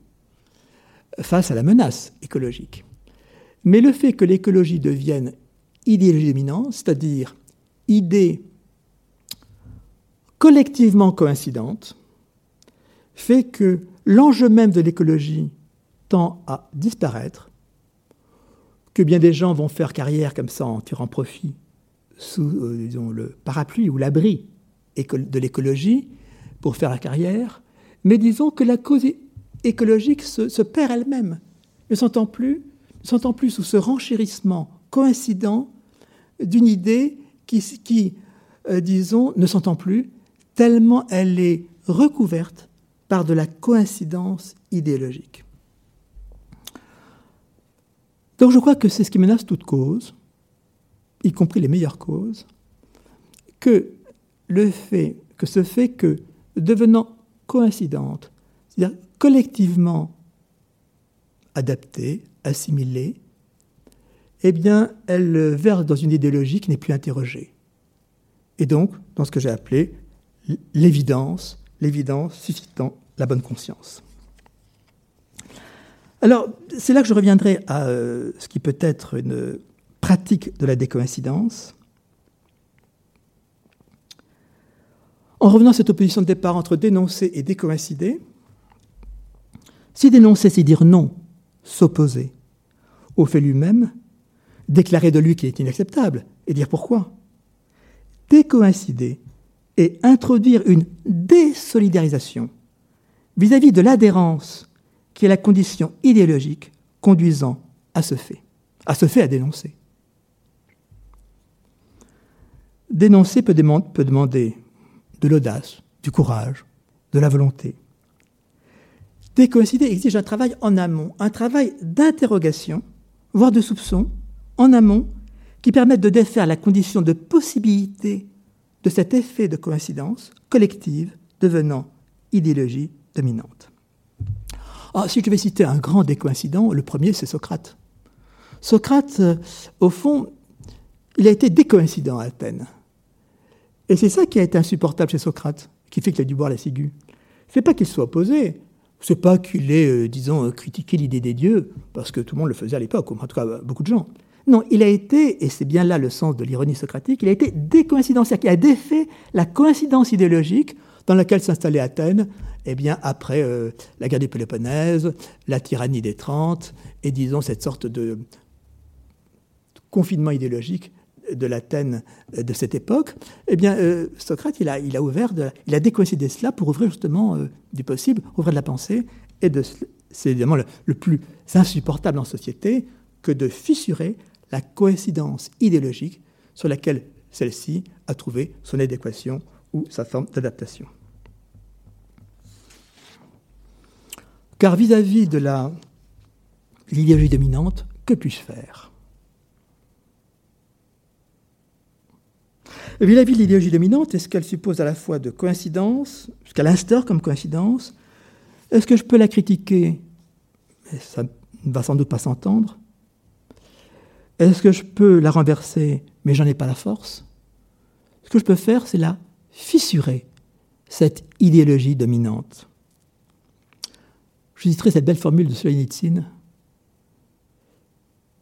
face à la menace écologique. Mais le fait que l'écologie devienne idéologie dominante, c'est-à-dire idée collectivement coïncidente fait que l'enjeu même de l'écologie tend à disparaître, que bien des gens vont faire carrière comme ça en tirant profit sous euh, le parapluie ou l'abri de l'écologie pour faire la carrière, mais disons que la cause écologique se, perd elle-même, ne s'entend plus, s'entend plus sous ce renchérissement coïncident d'une idée qui, qui euh, disons, ne s'entend plus tellement elle est recouverte par de la coïncidence idéologique. Donc je crois que c'est ce qui menace toute cause, y compris les meilleures causes, que le fait, que ce fait que, devenant coïncidente, c'est-à-dire collectivement adaptée, assimilée, eh bien, elle verse dans une idéologie qui n'est plus interrogée. Et donc, dans ce que j'ai appelé l'évidence, l'évidence suscitant la bonne conscience. Alors, c'est là que je reviendrai à euh, ce qui peut être une pratique de la décoïncidence. En revenant à cette opposition de départ entre dénoncer et décoïncider, si dénoncer, c'est dire non, s'opposer au fait lui-même, déclarer de lui qu'il est inacceptable et dire pourquoi. Décoïncider, et introduire une désolidarisation vis-à-vis de l'adhérence qui est la condition idéologique conduisant à ce fait, à ce fait à dénoncer. Dénoncer peut, demander de l'audace, du courage, de la volonté. Décoïncider exige un travail en amont, un travail d'interrogation, voire de soupçon, en amont, qui permette de défaire la condition de possibilité de cet effet de coïncidence collective devenant idéologie dominante. Ah, si je vais citer un grand des coïncidents, le premier, c'est Socrate. Socrate, euh, au fond, il a été décoïncident à Athènes. Et c'est ça qui a été insupportable chez Socrate, qui fait qu'il a dû boire la ciguë. C'est pas qu'il soit opposé, c'est pas qu'il ait, euh, disons, critiqué l'idée des dieux, parce que tout le monde le faisait à l'époque, en tout cas beaucoup de gens. Non, il a été, et c'est bien là le sens de l'ironie socratique, il a été décoïncident, c'est-à-dire qu'il a défait la coïncidence idéologique dans laquelle s'installait Athènes, eh bien, après euh, la guerre du Péloponnèse, la tyrannie des Trente, et disons cette sorte de confinement idéologique de l'Athènes de cette époque, eh bien, euh, Socrate, il a, il a ouvert, il a décoïncidé cela pour ouvrir justement euh, du possible, ouvrir de la pensée, et c'est évidemment le, plus insupportable en société que de fissurer la coïncidence idéologique sur laquelle celle-ci a trouvé son adéquation ou sa forme d'adaptation. Car vis-à-vis -vis de l'idéologie dominante, que puis-je faire? Vis-à-vis de l'idéologie dominante, est-ce qu'elle suppose à la fois de coïncidence, ce qu'elle instaure comme coïncidence? Est-ce que je peux la critiquer? Ça ne va sans doute pas s'entendre. Est-ce que je peux la renverser, mais j'en ai pas la force? Ce que je peux faire, c'est la fissurer, cette idéologie dominante. Je citerai cette belle formule de Solzhenitsyn.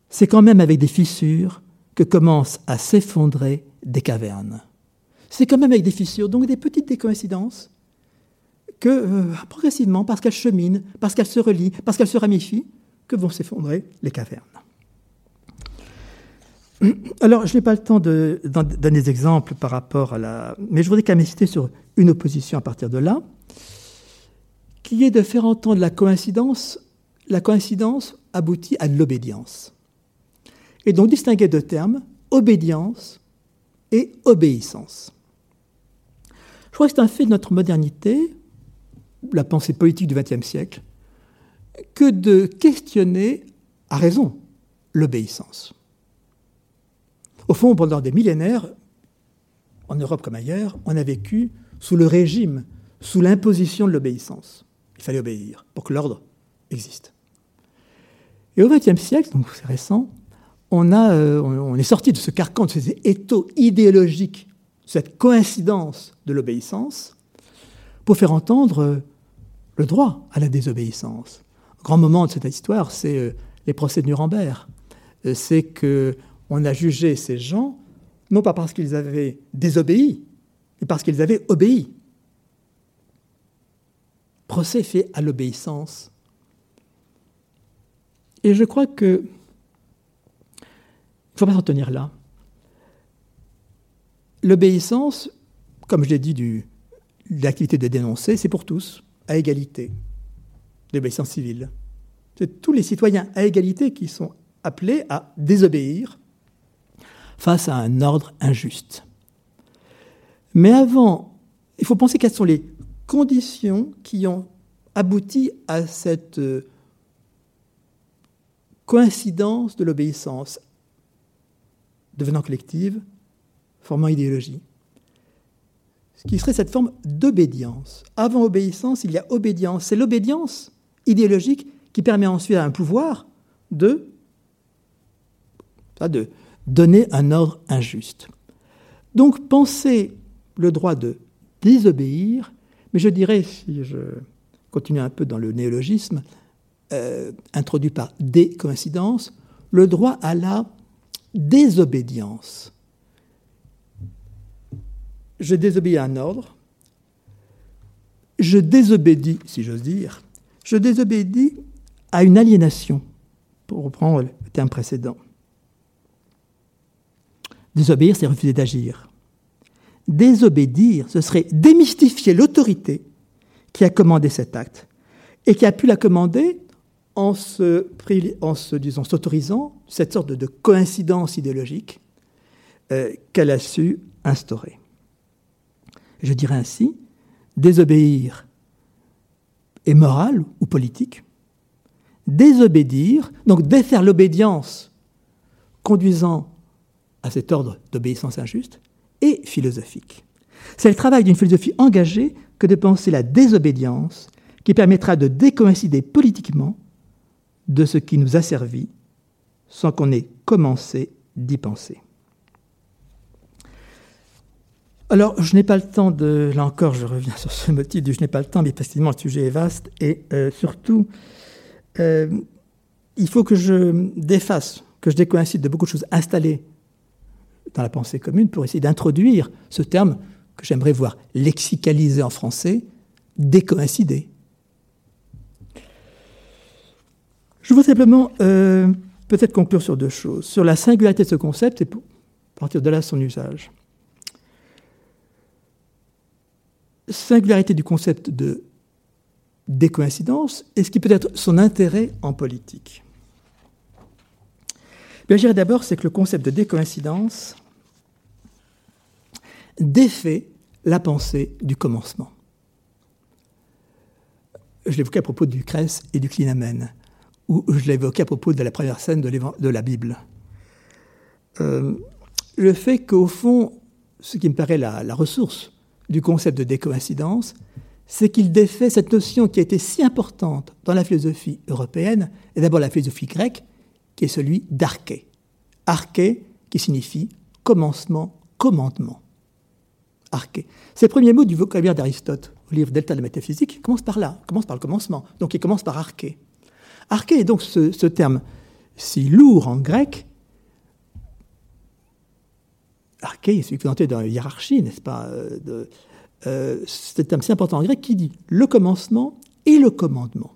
C'est quand même avec des fissures que commencent à s'effondrer des cavernes. C'est quand même avec des fissures, donc des petites décoïncidences, que euh, progressivement, parce qu'elles cheminent, parce qu'elles se relient, parce qu'elles se ramifient, que vont s'effondrer les cavernes. Alors, je n'ai pas le temps de, donner des exemples par rapport à la... Mais je voudrais quand même citer sur une opposition à partir de là, qui est de faire entendre la coïncidence. La coïncidence aboutit à l'obédience. Et donc distinguer deux termes, obédience et obéissance. Je crois que c'est un fait de notre modernité, la pensée politique du XXe siècle, que de questionner, à raison, l'obéissance. Au fond, pendant des millénaires, en Europe comme ailleurs, on a vécu sous le régime, sous l'imposition de l'obéissance. Il fallait obéir pour que l'ordre existe. Et au XXe siècle, donc c'est récent, euh, on est sorti de ce carcan, de ces étaux idéologiques, cette coïncidence de l'obéissance, pour faire entendre euh, le droit à la désobéissance. Grand moment de cette histoire, c'est euh, les procès de Nuremberg. C'est que on a jugé ces gens non pas parce qu'ils avaient désobéi, mais parce qu'ils avaient obéi. Procès fait à l'obéissance. Et je crois que il ne faut pas s'en tenir là. L'obéissance, comme je l'ai dit, du, l'activité de dénoncer, c'est pour tous, à égalité. L'obéissance civile. C'est tous les citoyens à égalité qui sont appelés à désobéir face à un ordre injuste. Mais avant, il faut penser quelles sont les conditions qui ont abouti à cette euh, coïncidence de l'obéissance, devenant collective, formant idéologie. Ce qui serait cette forme d'obédience. Avant obéissance, il y a obédience. C'est l'obédience idéologique qui permet ensuite à un pouvoir de, de donner un ordre injuste. Donc penser le droit de désobéir, mais je dirais, si je continue un peu dans le néologisme, euh, introduit par décoïncidence, le droit à la désobédience. Je désobéis à un ordre, je désobéis, si j'ose dire, je désobéis à une aliénation, pour reprendre le terme précédent. Désobéir, c'est refuser d'agir. Désobéir, ce serait démystifier l'autorité qui a commandé cet acte et qui a pu la commander en se, s'autorisant cette sorte de, coïncidence idéologique euh, qu'elle a su instaurer. Je dirais ainsi, désobéir est moral ou politique. Désobéir, donc défaire l'obédience conduisant à cet ordre d'obéissance injuste, est philosophique. C'est le travail d'une philosophie engagée que de penser la désobéissance qui permettra de décoïncider politiquement de ce qui nous a servi sans qu'on ait commencé d'y penser. Alors, je n'ai pas le temps de. Là encore, je reviens sur ce motif du je n'ai pas le temps, mais effectivement, le sujet est vaste et euh, surtout, euh, il faut que je défasse, que je décoïncide de beaucoup de choses installées dans la pensée commune pour essayer d'introduire ce terme que j'aimerais voir lexicalisé en français, décoïncider. Je veux simplement euh, peut-être conclure sur deux choses. Sur la singularité de ce concept et pour partir de là son usage. Singularité du concept de décoïncidence et ce qui peut être son intérêt en politique. Bien, je dirais d'abord, c'est que le concept de décoïncidence défait la pensée du commencement. Je l'évoquais à propos du Crès et du Clinamen où je l'évoquais à propos de la première scène de, la Bible. Euh, le fait qu'au fond, ce qui me paraît la, la ressource du concept de décoïncidence, c'est qu'il défait cette notion qui a été si importante dans la philosophie européenne, et d'abord la philosophie grecque, qui est celui d'arché. Arché, qui signifie commencement, commandement. Arché. C'est le premier mot du vocabulaire d'Aristote au livre Delta de la métaphysique, commence par là, commence par le commencement. Donc il commence par arché. Arché est donc ce, terme si lourd en grec. Arché est supplémenté dans la hiérarchie, n'est-ce pas euh, euh, C'est un terme si important en grec qui dit le commencement et le commandement.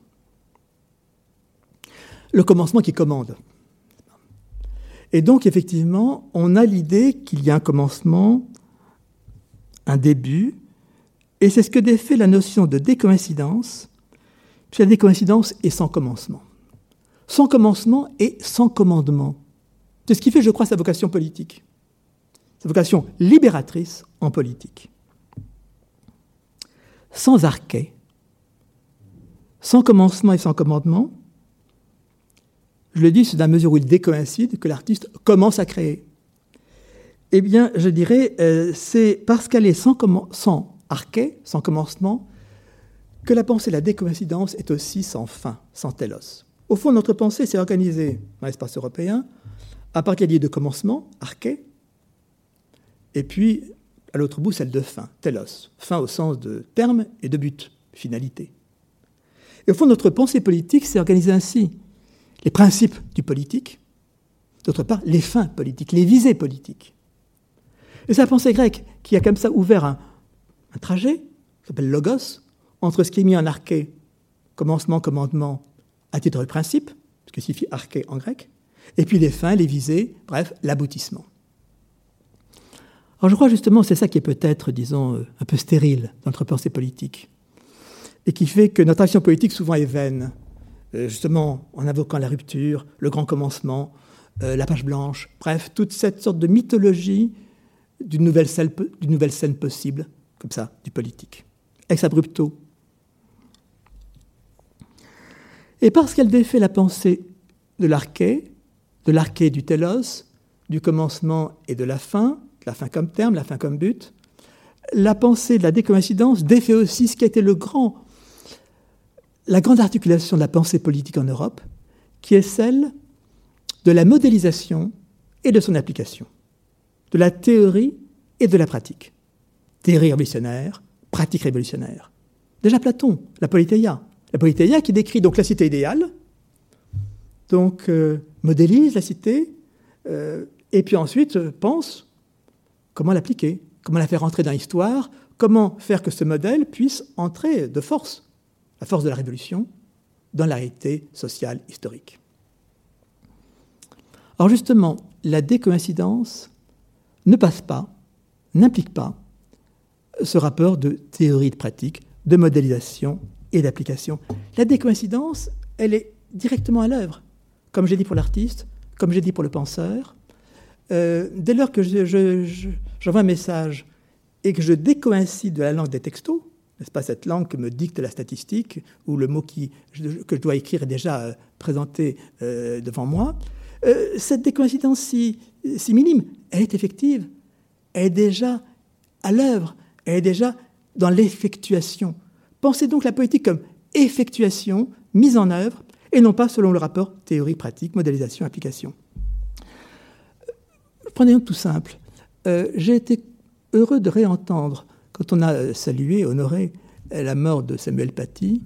Le commencement qui commande. Et donc, effectivement, on a l'idée qu'il y a un commencement, un début, et c'est ce que défait la notion de décoïncidence puis la décoïncidence est sans commencement. Sans commencement et sans commandement. C'est ce qui fait, je crois, sa vocation politique. Sa vocation libératrice en politique. Sans arché, sans commencement et sans commandement, je le dis, c'est la mesure où il décoïncide que l'artiste commence à créer. Eh bien, je dirais, euh, c'est parce qu'elle est sans, sans arché, sans commencement, que la pensée, la décoïncidence, est aussi sans fin, sans telos. Au fond, notre pensée s'est organisée dans l'espace européen à partir de commencement, arché, et puis à l'autre bout, celle de fin, telos, fin au sens de terme et de but, finalité. Et au fond, notre pensée politique s'est organisée ainsi. Les principes du politique, d'autre part, les fins politiques, les visées politiques. Et c'est la pensée grecque qui a comme ça ouvert un, un trajet, qui s'appelle logos, entre ce qui est mis en arché, commencement, commandement, à titre de principe, ce qui signifie arché en grec, et puis les fins, les visées, bref, l'aboutissement. Alors je crois justement c'est ça qui est peut-être, disons, euh, un peu stérile dans notre pensée politique, et qui fait que notre action politique souvent est vaine, euh, justement en invoquant la rupture, le grand commencement, euh, la page blanche, bref, toute cette sorte de mythologie d'une nouvelle, scène possible, comme ça, du politique. Ex abrupto, Et parce qu'elle défait la pensée de l'arché, de l'arché du telos, du commencement et de la fin, la fin comme terme, la fin comme but, la pensée de la décoïncidence défait aussi ce qui a été le grand, la grande articulation de la pensée politique en Europe, qui est celle de la modélisation et de son application, de la théorie et de la pratique. Théorie révolutionnaire, pratique révolutionnaire. Déjà Platon, la Politeia, la Polythéia qui décrit donc la cité idéale, donc euh, modélise la cité, euh, et puis ensuite euh, pense comment l'appliquer, comment la faire entrer dans l'histoire, comment faire que ce modèle puisse entrer de force, la force de la révolution, dans la réalité sociale historique. Alors justement, la décoïncidence ne passe pas, n'implique pas ce rapport de théorie de pratique, de modélisation et d'application. La décoïncidence, elle est directement à l'œuvre, comme j'ai dit pour l'artiste, comme j'ai dit pour le penseur. Euh, dès lors que j'envoie un message et que je décoïncide de la langue des textos, n'est-ce pas cette langue que me dicte la statistique, ou le mot qui, que je dois écrire est déjà euh, présenté euh, devant moi, cette décoïncidence si, minime, elle est effective, elle est déjà à l'œuvre, elle est déjà dans l'effectuation. Pensez donc la poétique comme effectuation, mise en œuvre, et non pas selon le rapport théorie, pratique, modélisation, application. Prenez un tout simple. Euh, j'ai été heureux de réentendre, quand on a salué, honoré la mort de Samuel Paty,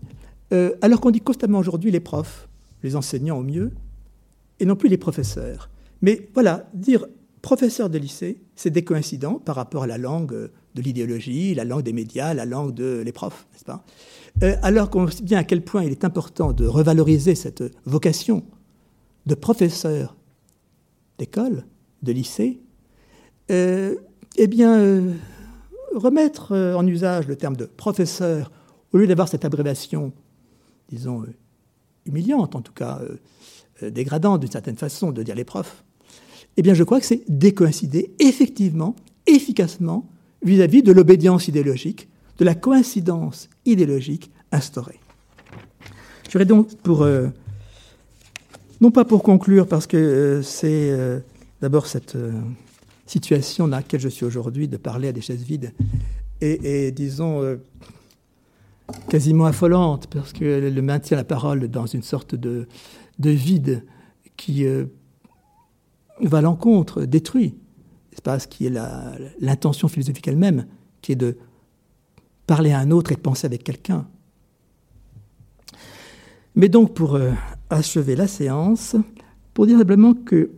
euh, alors qu'on dit constamment aujourd'hui les profs, les enseignants au mieux, et non plus les professeurs. Mais voilà, dire professeur de lycée, c'est des par rapport à la langue de l'idéologie, la langue des médias, la langue de profs, n'est-ce pas? Euh, Alors qu'on sait bien à quel point il est important de revaloriser cette vocation de professeur d'école, de lycée, euh, eh bien, euh, remettre en usage le terme de professeur, au lieu d'avoir cette abréviation, disons, humiliante, en tout cas dégradante d'une certaine façon de dire les profs, eh bien, je crois que c'est décoïncider effectivement, efficacement, vis-à-vis de l'obédience idéologique, de la coïncidence idéologique instaurée. Je dirais donc pour, euh, non pas pour conclure, parce que euh, c'est euh, d'abord cette situation dans laquelle je suis aujourd'hui, de parler à des chaises vides, et, disons, quasiment affolante, parce qu'elle maintient la parole dans une sorte de, de vide qui va à l'encontre, détruit ce qui est l'intention philosophique elle-même, qui est de parler à un autre et de penser avec quelqu'un. Mais donc, pour euh, achever la séance, pour dire simplement que,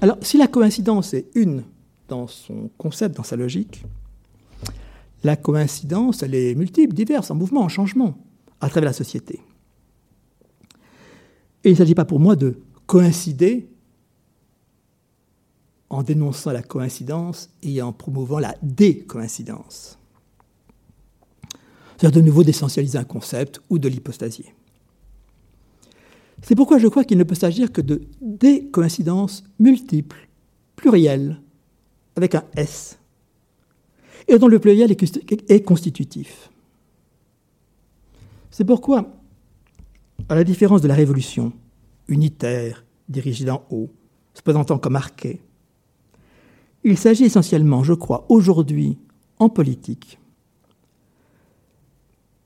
alors, si la coïncidence est une dans son concept, dans sa logique, la coïncidence, elle est multiple, diverse, en mouvement, en changement, à travers la société. Et il ne s'agit pas pour moi de coïncider en dénonçant la coïncidence et en promouvant la décoïncidence. C'est-à-dire de nouveau d'essentialiser un concept ou de l'hypostasier. C'est pourquoi je crois qu'il ne peut s'agir que de décoïncidences multiples, plurielles, avec un S, et dont le pluriel est constitutif. C'est pourquoi, à la différence de la Révolution, unitaire, dirigée d'en haut, se présentant comme arché, il s'agit essentiellement, je crois, aujourd'hui, en politique,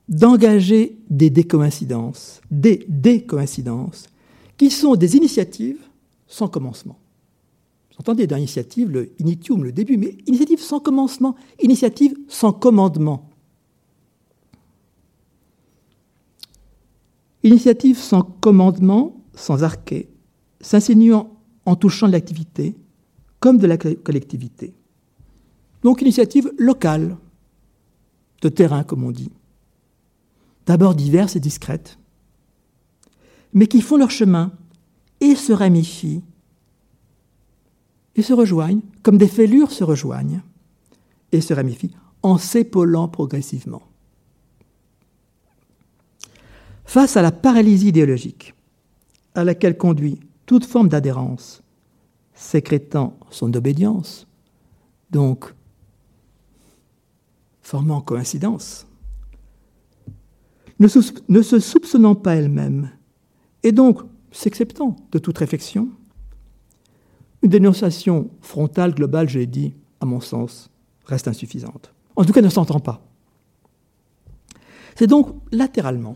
d'engager des décoïncidences, des décoïncidences, qui sont des initiatives sans commencement. Vous entendez d'initiative le initium, le début, mais initiative sans commencement, initiative sans commandement. Initiative sans commandement, sans arché, s'insinuant en touchant l'activité, comme de la collectivité. Donc initiative locale, de terrain comme on dit, d'abord diverses et discrètes, mais qui font leur chemin et se ramifient et se rejoignent, comme des fêlures se rejoignent et se ramifient en s'épaulant progressivement. Face à la paralysie idéologique à laquelle conduit toute forme d'adhérence sécrétant son obédience, donc formant coïncidence, ne, se soupçonnant pas elle-même, et donc s'acceptant de toute réflexion, une dénonciation frontale, globale, je l'ai dit, à mon sens, reste insuffisante. En tout cas, ne s'entend pas. C'est donc latéralement,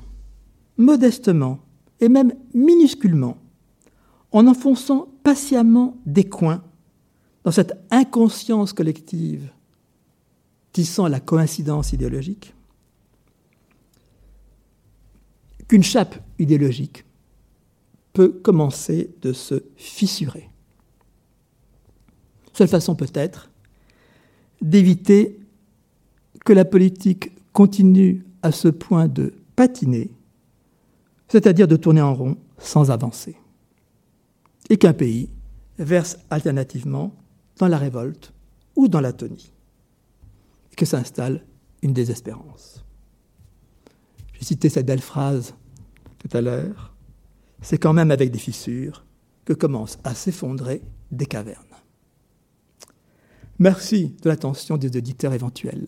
modestement et même minusculement en enfonçant patiemment des coins dans cette inconscience collective tissant la coïncidence idéologique, qu'une chape idéologique peut commencer de se fissurer. Seule façon peut-être d'éviter que la politique continue à ce point de patiner, c'est-à-dire de tourner en rond sans avancer et qu'un pays verse alternativement dans la révolte ou dans l'atonie, et que s'installe une désespérance. J'ai cité cette belle phrase tout à l'heure. C'est quand même avec des fissures que commencent à s'effondrer des cavernes. Merci de l'attention des auditeurs éventuels.